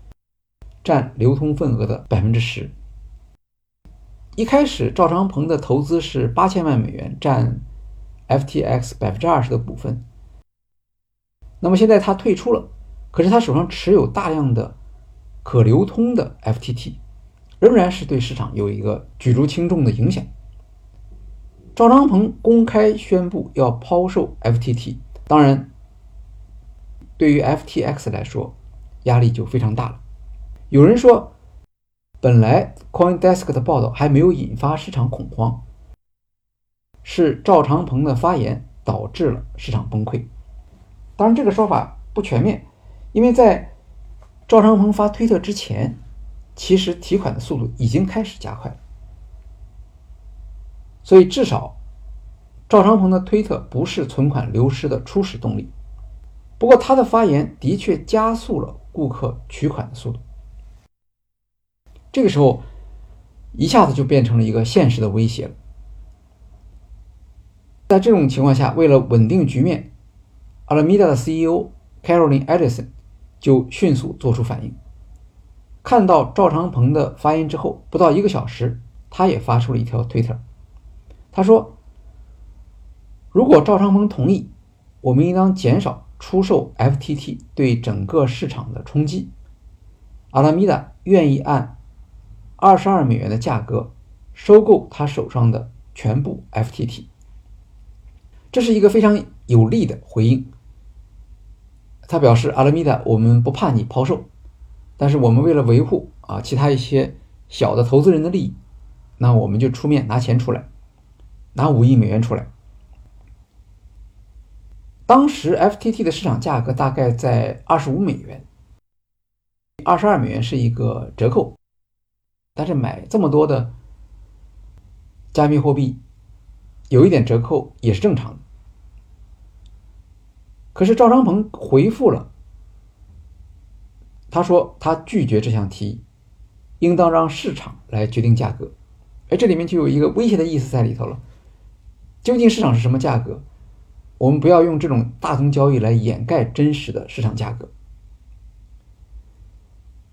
Speaker 1: 占流通份额的百分之十。一开始，赵长鹏的投资是八千万美元，占 FTX 百分之二十的股份。那么现在他退出了，可是他手上持有大量的可流通的 FTT，仍然是对市场有一个举足轻重的影响。赵长鹏公开宣布要抛售 FTT，当然，对于 FTX 来说，压力就非常大了。有人说。本来 CoinDesk 的报道还没有引发市场恐慌，是赵长鹏的发言导致了市场崩溃。当然，这个说法不全面，因为在赵长鹏发推特之前，其实提款的速度已经开始加快了。所以，至少赵长鹏的推特不是存款流失的初始动力。不过，他的发言的确加速了顾客取款的速度。这个时候，一下子就变成了一个现实的威胁了。在这种情况下，为了稳定局面，Alameda 的 CEO Caroline Edison 就迅速做出反应。看到赵长鹏的发言之后，不到一个小时，他也发出了一条推特，他说：“如果赵长鹏同意，我们应当减少出售 FTT 对整个市场的冲击。阿拉米达愿意按二十二美元的价格收购他手上的全部 FTT。”这是一个非常有力的回应。他表示：“阿拉米达，我们不怕你抛售，但是我们为了维护啊其他一些小的投资人的利益，那我们就出面拿钱出来，拿五亿美元出来。当时 FTT 的市场价格大概在二十五美元，二十二美元是一个折扣，但是买这么多的加密货币，有一点折扣也是正常的。”可是赵长鹏回复了，他说他拒绝这项提议，应当让市场来决定价格。哎，这里面就有一个威胁的意思在里头了。究竟市场是什么价格？我们不要用这种大宗交易来掩盖真实的市场价格。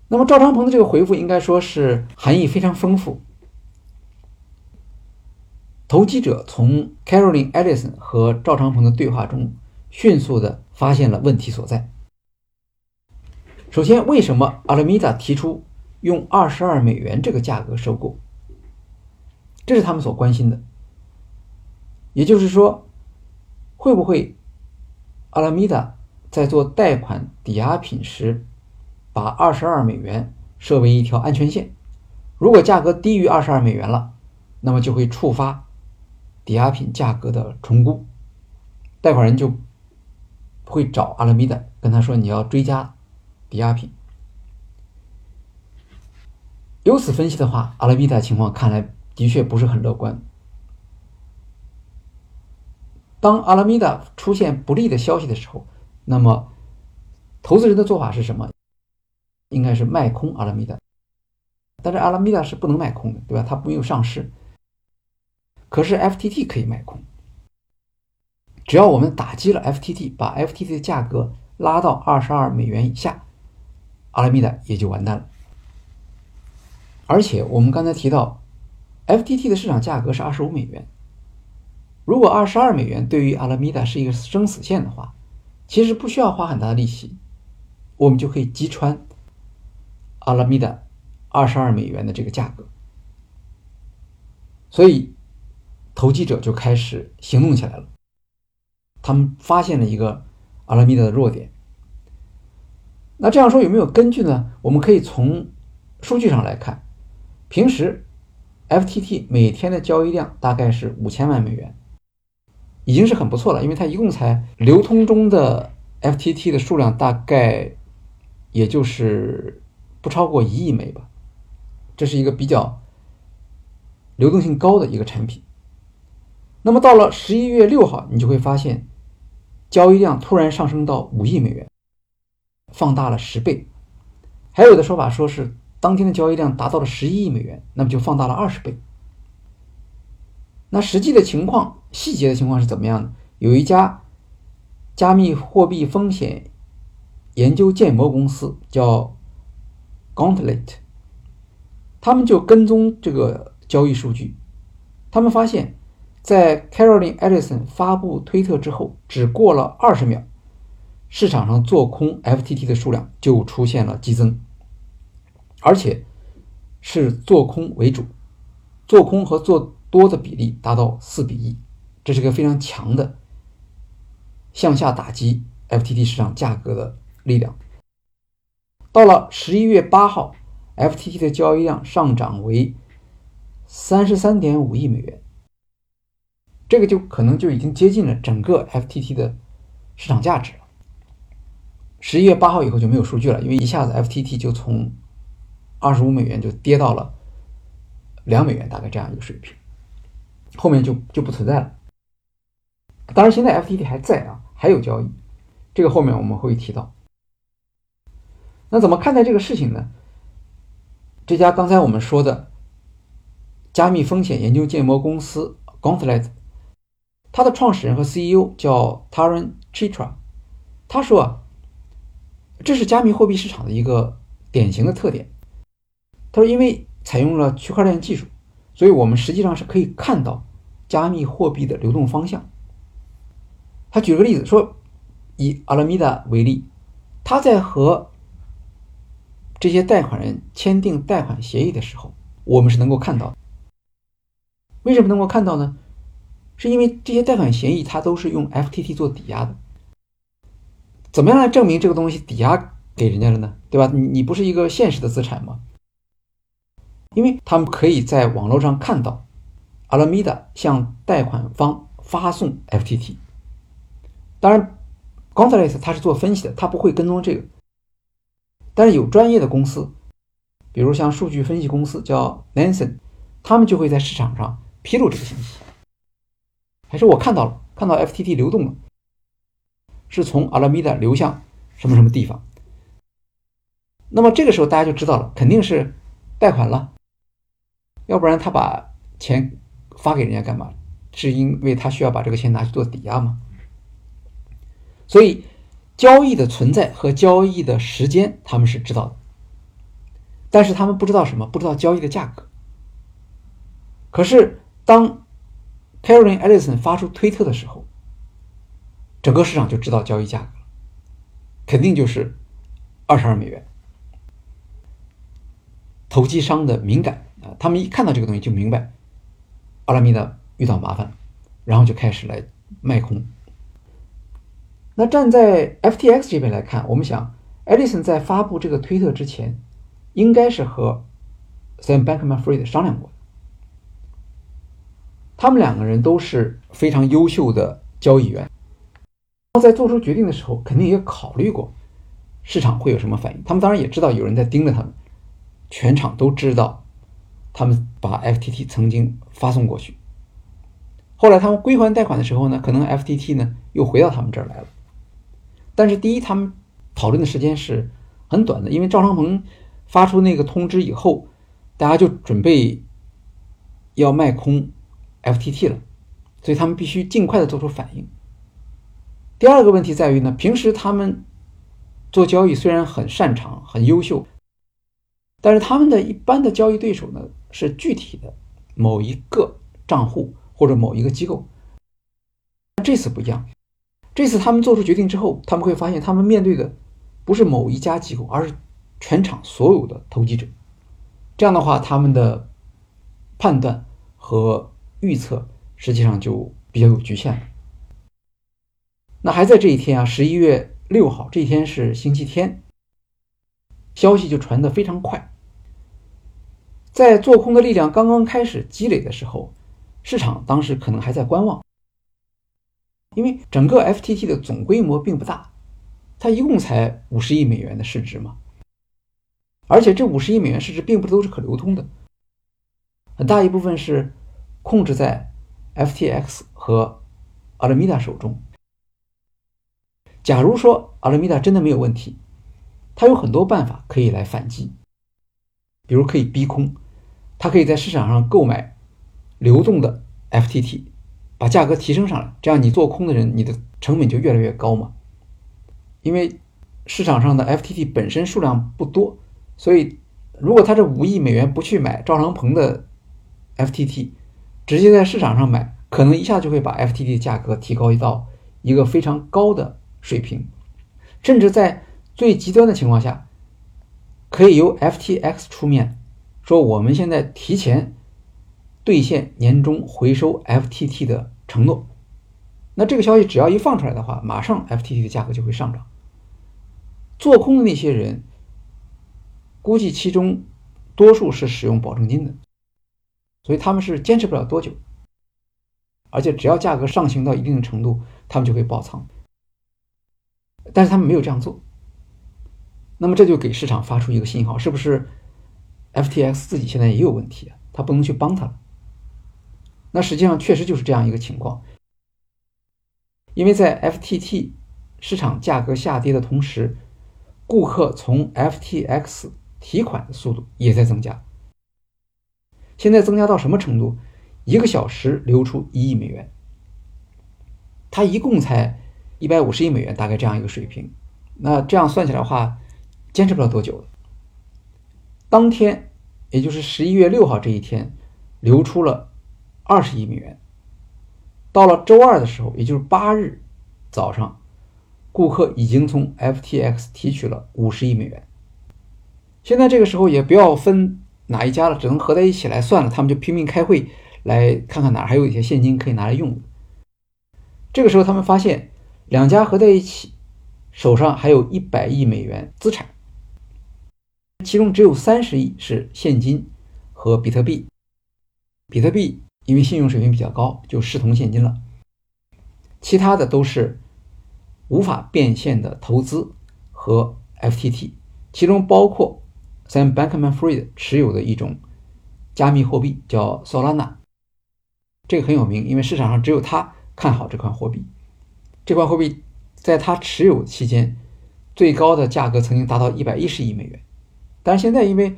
Speaker 1: 那么赵长鹏的这个回复应该说是含义非常丰富。投机者从 Caroline Ellison 和赵长鹏的对话中。迅速的发现了问题所在。首先，为什么 Alameda 提出用二十二美元这个价格收购？这是他们所关心的。也就是说，会不会阿拉米达在做贷款抵押品时，把二十二美元设为一条安全线？如果价格低于二十二美元了，那么就会触发抵押品价格的重估，贷款人就。会找阿拉米达跟他说你要追加抵押品。由此分析的话，阿拉米达情况看来的确不是很乐观。当阿拉米达出现不利的消息的时候，那么投资人的做法是什么？应该是卖空阿拉米达。但是阿拉米达是不能卖空的，对吧？它没有上市。可是 FTT 可以卖空。只要我们打击了 FTT，把 FTT 的价格拉到二十二美元以下，阿拉米达也就完蛋了。而且我们刚才提到，FTT 的市场价格是二十五美元。如果二十二美元对于阿拉米达是一个生死线的话，其实不需要花很大的力气，我们就可以击穿阿拉米达二十二美元的这个价格。所以，投机者就开始行动起来了。他们发现了一个阿拉米达的弱点。那这样说有没有根据呢？我们可以从数据上来看，平时 FTT 每天的交易量大概是五千万美元，已经是很不错了。因为它一共才流通中的 FTT 的数量大概也就是不超过一亿枚吧，这是一个比较流动性高的一个产品。那么到了十一月六号，你就会发现。交易量突然上升到五亿美元，放大了十倍。还有的说法说是当天的交易量达到了十一亿美元，那么就放大了二十倍。那实际的情况、细节的情况是怎么样的？有一家加密货币风险研究建模公司叫 Gauntlet，他们就跟踪这个交易数据，他们发现。在 Caroline Ellison 发布推特之后，只过了二十秒，市场上做空 FTT 的数量就出现了激增，而且是做空为主，做空和做多的比例达到四比一，这是个非常强的向下打击 FTT 市场价格的力量。到了十一月八号，FTT 的交易量上涨为三十三点五亿美元。这个就可能就已经接近了整个 FTT 的市场价值了。十一月八号以后就没有数据了，因为一下子 FTT 就从二十五美元就跌到了两美元，大概这样一个水平，后面就就不存在了。当然，现在 FTT 还在啊，还有交易，这个后面我们会提到。那怎么看待这个事情呢？这家刚才我们说的加密风险研究建模公司 Gauntlet。它的创始人和 CEO 叫 Taran Chitra，他说啊，这是加密货币市场的一个典型的特点，他说，因为采用了区块链技术，所以我们实际上是可以看到加密货币的流动方向。他举了个例子说，以阿拉米达为例，他在和这些贷款人签订贷款协议的时候，我们是能够看到。为什么能够看到呢？是因为这些贷款协议它都是用 FTT 做抵押的。怎么样来证明这个东西抵押给人家了呢？对吧？你你不是一个现实的资产吗？因为他们可以在网络上看到阿拉米达向贷款方发送 FTT。当然 g o n z a l e s 他是做分析的，他不会跟踪这个。但是有专业的公司，比如像数据分析公司叫 Nansen，他们就会在市场上披露这个信息。还是我看到了，看到 FTT 流动了，是从阿拉米达流向什么什么地方。那么这个时候大家就知道了，肯定是贷款了。要不然他把钱发给人家干嘛？是因为他需要把这个钱拿去做抵押吗？所以交易的存在和交易的时间他们是知道的，但是他们不知道什么？不知道交易的价格。可是当 Caroline Ellison 发出推特的时候，整个市场就知道交易价格，肯定就是二十二美元。投机商的敏感。啊，他们一看到这个东西就明白，阿拉米达遇到麻烦，然后就开始来卖空。那站在 FTX 这边来看，我们想，Edison 在发布这个推特之前，应该是和 Sam Bankman-Fried 商量过的。他们两个人都是非常优秀的交易员，然后在做出决定的时候，肯定也考虑过市场会有什么反应。他们当然也知道有人在盯着他们，全场都知道。他们把 FTT 曾经发送过去，后来他们归还贷款的时候呢，可能 FTT 呢又回到他们这儿来了。但是第一，他们讨论的时间是很短的，因为赵长鹏发出那个通知以后，大家就准备要卖空 FTT 了，所以他们必须尽快的做出反应。第二个问题在于呢，平时他们做交易虽然很擅长、很优秀，但是他们的一般的交易对手呢？是具体的某一个账户或者某一个机构，这次不一样。这次他们做出决定之后，他们会发现他们面对的不是某一家机构，而是全场所有的投机者。这样的话，他们的判断和预测实际上就比较有局限了。那还在这一天啊，十一月六号这一天是星期天，消息就传得非常快。在做空的力量刚刚开始积累的时候，市场当时可能还在观望，因为整个 FTT 的总规模并不大，它一共才五十亿美元的市值嘛，而且这五十亿美元市值并不都是可流通的，很大一部分是控制在 FTX 和阿拉米达手中。假如说阿拉米达真的没有问题，它有很多办法可以来反击。比如可以逼空，它可以在市场上购买流动的 FTT，把价格提升上来，这样你做空的人，你的成本就越来越高嘛。因为市场上的 FTT 本身数量不多，所以如果他这五亿美元不去买赵长鹏的 FTT，直接在市场上买，可能一下就会把 FTT 的价格提高到一个非常高的水平，甚至在最极端的情况下。可以由 FTX 出面说，我们现在提前兑现年终回收 FTT 的承诺。那这个消息只要一放出来的话，马上 FTT 的价格就会上涨。做空的那些人，估计其中多数是使用保证金的，所以他们是坚持不了多久。而且只要价格上行到一定的程度，他们就会爆仓。但是他们没有这样做。那么这就给市场发出一个信号，是不是 FTX 自己现在也有问题啊？他不能去帮他了。那实际上确实就是这样一个情况，因为在 FTT 市场价格下跌的同时，顾客从 FTX 提款的速度也在增加。现在增加到什么程度？一个小时流出一亿美元，它一共才一百五十亿美元，大概这样一个水平。那这样算起来的话，坚持不了多久了。当天也就是十一月六号这一天，流出了二十亿美元。到了周二的时候，也就是八日早上，顾客已经从 FTX 提取了五十亿美元。现在这个时候也不要分哪一家了，只能合在一起来算了。他们就拼命开会，来看看哪还有一些现金可以拿来用。这个时候，他们发现两家合在一起，手上还有一百亿美元资产，其中只有三十亿是现金和比特币。比特币因为信用水平比较高，就视同现金了。其他的都是无法变现的投资和 FTT，其中包括。Sam Bankman-Fried 持有的一种加密货币叫 Solana，这个很有名，因为市场上只有他看好这款货币。这款货币在他持有期间，最高的价格曾经达到一百一十亿美元。但是现在，因为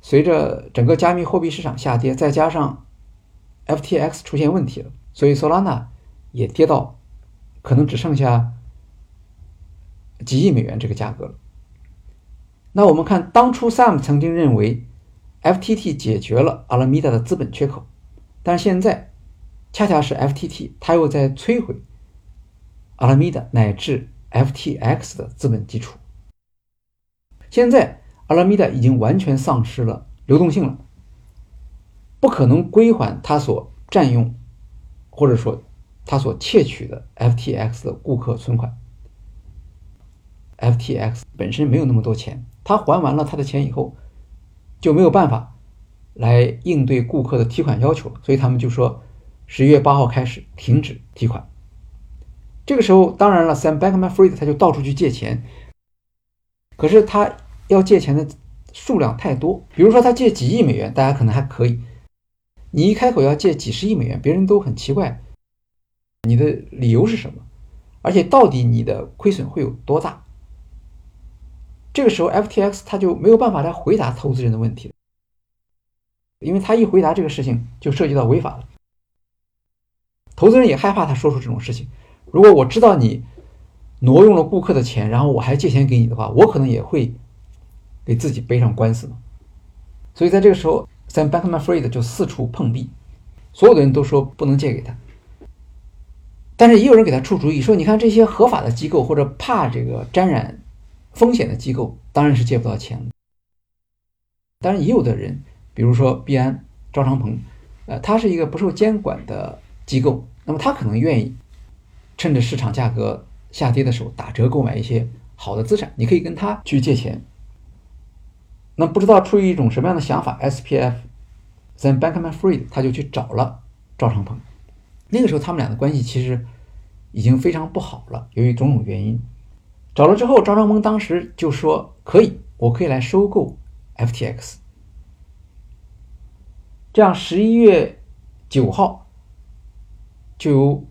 Speaker 1: 随着整个加密货币市场下跌，再加上 FTX 出现问题了，所以 Solana 也跌到可能只剩下几亿美元这个价格了。那我们看，当初 Sam 曾经认为 FTT 解决了阿拉米达的资本缺口，但是现在恰恰是 FTT 它又在摧毁阿拉米达乃至 FTX 的资本基础。现在阿拉米达已经完全丧失了流动性了，不可能归还他所占用或者说他所窃取的 FTX 的顾客存款。FTX 本身没有那么多钱。他还完了他的钱以后，就没有办法来应对顾客的提款要求，所以他们就说十一月八号开始停止提款。这个时候，当然了，Sam Bankman-Fried 他就到处去借钱，可是他要借钱的数量太多，比如说他借几亿美元，大家可能还可以；你一开口要借几十亿美元，别人都很奇怪，你的理由是什么？而且到底你的亏损会有多大？这个时候，FTX 他就没有办法来回答投资人的问题，因为他一回答这个事情就涉及到违法了。投资人也害怕他说出这种事情。如果我知道你挪用了顾客的钱，然后我还借钱给你的话，我可能也会给自己背上官司嘛。所以在这个时候，Sam Bankman-Fried 就四处碰壁，所有的人都说不能借给他，但是也有人给他出主意，说你看这些合法的机构或者怕这个沾染。风险的机构当然是借不到钱。当然，也有的人，比如说币安、赵长鹏，呃，他是一个不受监管的机构，那么他可能愿意趁着市场价格下跌的时候打折购买一些好的资产。你可以跟他去借钱。那不知道出于一种什么样的想法，S P F，then Bankman-Fried 他就去找了赵长鹏。那个时候他们俩的关系其实已经非常不好了，由于种种原因。找了之后，赵长鹏当时就说：“可以，我可以来收购 FTX。”这样，十一月九号，就由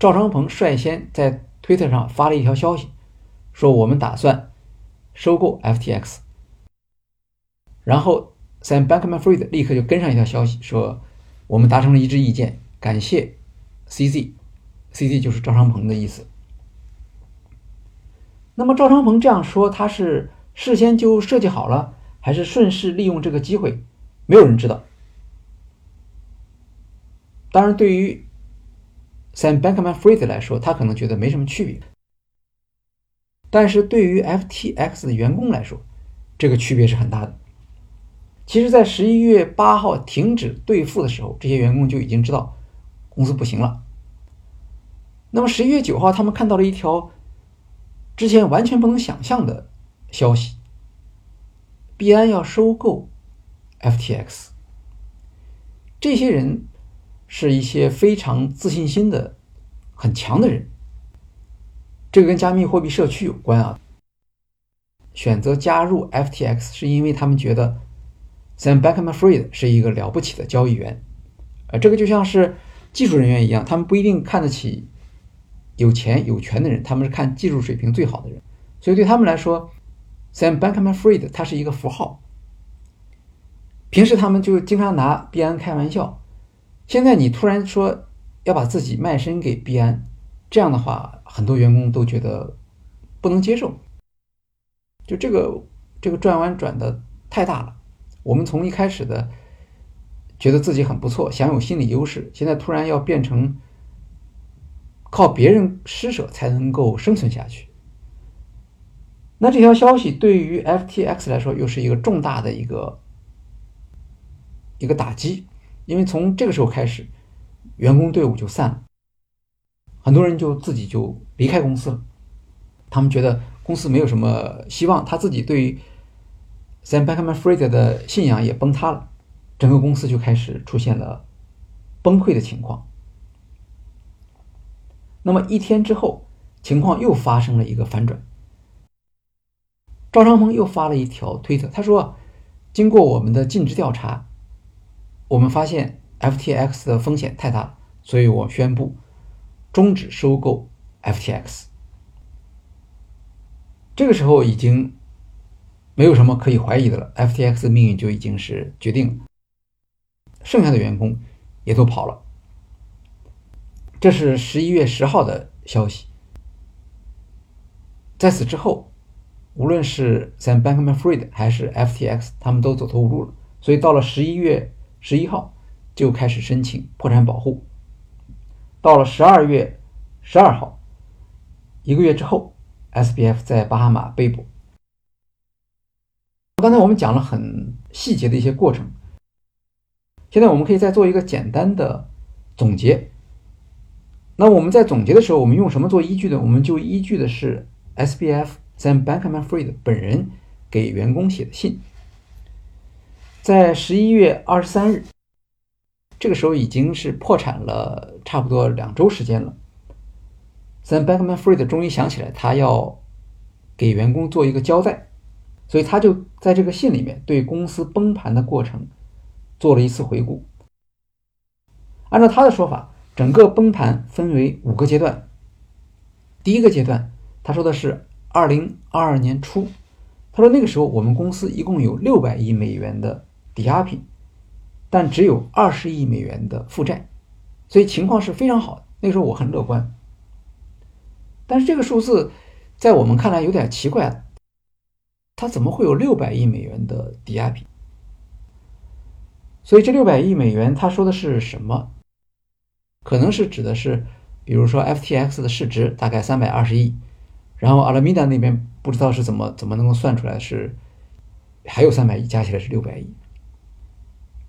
Speaker 1: 赵长鹏率先在推特上发了一条消息，说我们打算收购 FTX。然后，Sam Bankman-Fried 立刻就跟上一条消息，说我们达成了一致意见，感谢 CZ，CZ 就是赵长鹏的意思。那么赵长鹏这样说，他是事先就设计好了，还是顺势利用这个机会？没有人知道。当然，对于 Sam Bankman-Fried 来说，他可能觉得没什么区别。但是对于 FTX 的员工来说，这个区别是很大的。其实，在十一月八号停止兑付的时候，这些员工就已经知道公司不行了。那么十一月九号，他们看到了一条。之前完全不能想象的消息，币安要收购 FTX。这些人是一些非常自信心的很强的人，这个跟加密货币社区有关啊。选择加入 FTX 是因为他们觉得 Sam Bankman-Fried 是一个了不起的交易员，呃，这个就像是技术人员一样，他们不一定看得起。有钱有权的人，他们是看技术水平最好的人，所以对他们来说，Sam Bankman-Fried 他是一个符号。平时他们就经常拿币安开玩笑，现在你突然说要把自己卖身给币安，这样的话，很多员工都觉得不能接受。就这个这个转弯转的太大了，我们从一开始的觉得自己很不错，享有心理优势，现在突然要变成靠别人施舍才能够生存下去。那这条消息对于 FTX 来说又是一个重大的一个一个打击，因为从这个时候开始，员工队伍就散了，很多人就自己就离开公司了，他们觉得公司没有什么希望，他自己对于。Sam Bankman-Fried 的信仰也崩塌了，整个公司就开始出现了崩溃的情况。那么一天之后，情况又发生了一个反转。赵长鹏又发了一条推特，他说：“经过我们的尽职调查，我们发现 FTX 的风险太大了，所以我宣布终止收购 FTX。”这个时候已经。没有什么可以怀疑的了，FTX 的命运就已经是决定了，剩下的员工也都跑了。这是十一月十号的消息。在此之后，无论是 Sam Bankman-Fried 还是 FTX，他们都走投无路了，所以到了十一月十一号就开始申请破产保护。到了十二月十二号，一个月之后，SBF 在巴哈马被捕。刚才我们讲了很细节的一些过程，现在我们可以再做一个简单的总结。那我们在总结的时候，我们用什么做依据呢？我们就依据的是 S B F Sam Bankman-Fried 本人给员工写的信。在十一月二十三日，这个时候已经是破产了差不多两周时间了。Sam Bankman-Fried 终于想起来，他要给员工做一个交代。所以他就在这个信里面对公司崩盘的过程做了一次回顾。按照他的说法，整个崩盘分为五个阶段。第一个阶段，他说的是二零二二年初，他说那个时候我们公司一共有六百亿美元的抵押品，但只有二十亿美元的负债，所以情况是非常好的。那时候我很乐观。但是这个数字在我们看来有点奇怪。他怎么会有六百亿美元的抵押品？所以这六百亿美元，他说的是什么？可能是指的是，比如说 FTX 的市值大概三百二十亿，然后阿拉米达那边不知道是怎么怎么能够算出来是还有三百亿，加起来是六百亿。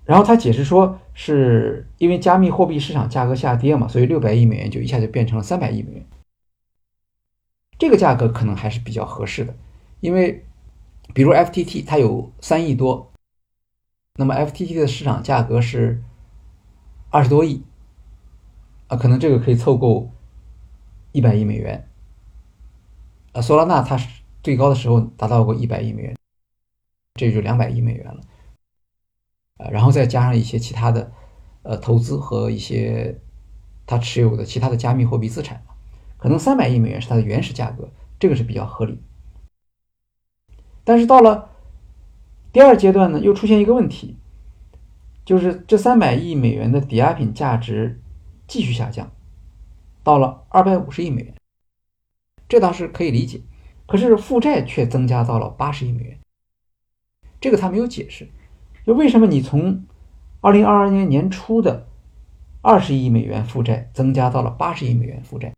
Speaker 1: 然后他解释说，是因为加密货币市场价格下跌嘛，所以六百亿美元就一下就变成了三百亿美元。这个价格可能还是比较合适的，因为。比如 FTT 它有三亿多，那么 FTT 的市场价格是二十多亿，啊，可能这个可以凑够一百亿美元。啊，索拉纳它是最高的时候达到过一百亿美元，这就两百亿美元了。啊，然后再加上一些其他的呃投资和一些他持有的其他的加密货币资产，可能三百亿美元是它的原始价格，这个是比较合理。但是到了第二阶段呢，又出现一个问题，就是这三百亿美元的抵押品价值继续下降，到了二百五十亿美元，这倒是可以理解。可是负债却增加到了八十亿美元，这个他没有解释，就为什么你从二零二二年年初的二十亿美元负债增加到了八十亿美元负债，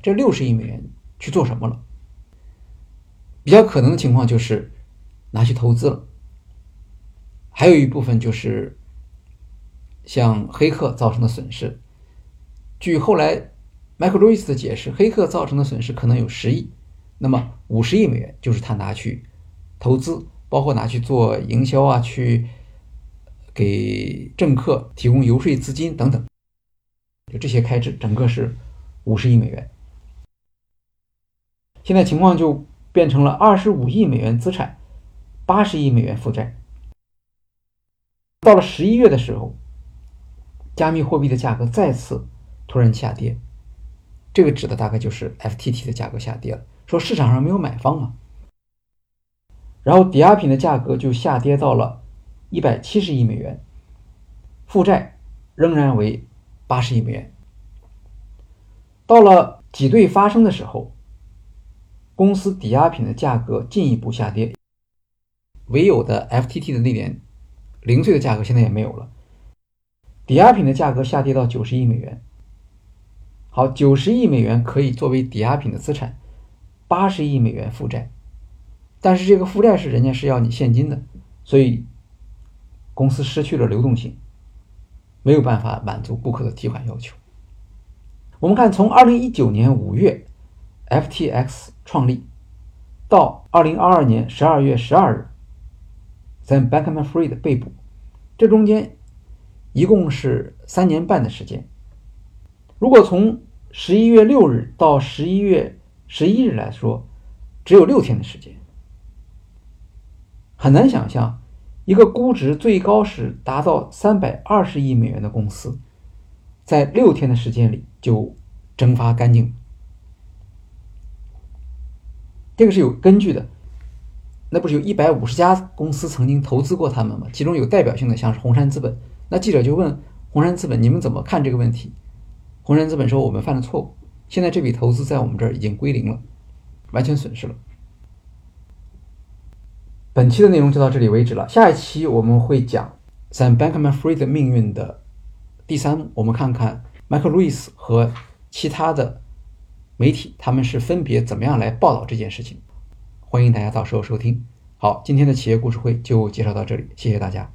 Speaker 1: 这六十亿美元去做什么了？比较可能的情况就是拿去投资了，还有一部分就是像黑客造成的损失。据后来 Michael Lewis 的解释，黑客造成的损失可能有十亿，那么五十亿美元就是他拿去投资，包括拿去做营销啊，去给政客提供游说资金等等，就这些开支，整个是五十亿美元。现在情况就。变成了二十五亿美元资产，八十亿美元负债。到了十一月的时候，加密货币的价格再次突然下跌，这个指的大概就是 FTT 的价格下跌了，说市场上没有买方嘛。然后抵押品的价格就下跌到了一百七十亿美元，负债仍然为八十亿美元。到了挤兑发生的时候。公司抵押品的价格进一步下跌，唯有的 FTT 的那点零碎的价格现在也没有了，抵押品的价格下跌到九十亿美元。好，九十亿美元可以作为抵押品的资产，八十亿美元负债，但是这个负债是人家是要你现金的，所以公司失去了流动性，没有办法满足顾客的提款要求。我们看，从二零一九年五月 FTX 创立到二零二二年十二月十二日，Sam Bankman-Fried 被捕，这中间一共是三年半的时间。如果从十一月六日到十一月十一日来说，只有六天的时间，很难想象一个估值最高时达到三百二十亿美元的公司，在六天的时间里就蒸发干净。这个是有根据的，那不是有一百五十家公司曾经投资过他们吗？其中有代表性的，像是红杉资本。那记者就问红杉资本：“你们怎么看这个问题？”红杉资本说：“我们犯了错误，现在这笔投资在我们这儿已经归零了，完全损失了。”本期的内容就到这里为止了。下一期我们会讲 Sam Bankman-Fried 命运的第三幕，我们看看 Michael Lewis 和其他的媒体他们是分别怎么样来报道这件事情。欢迎大家到时候收听。好，今天的企业故事会就介绍到这里，谢谢大家。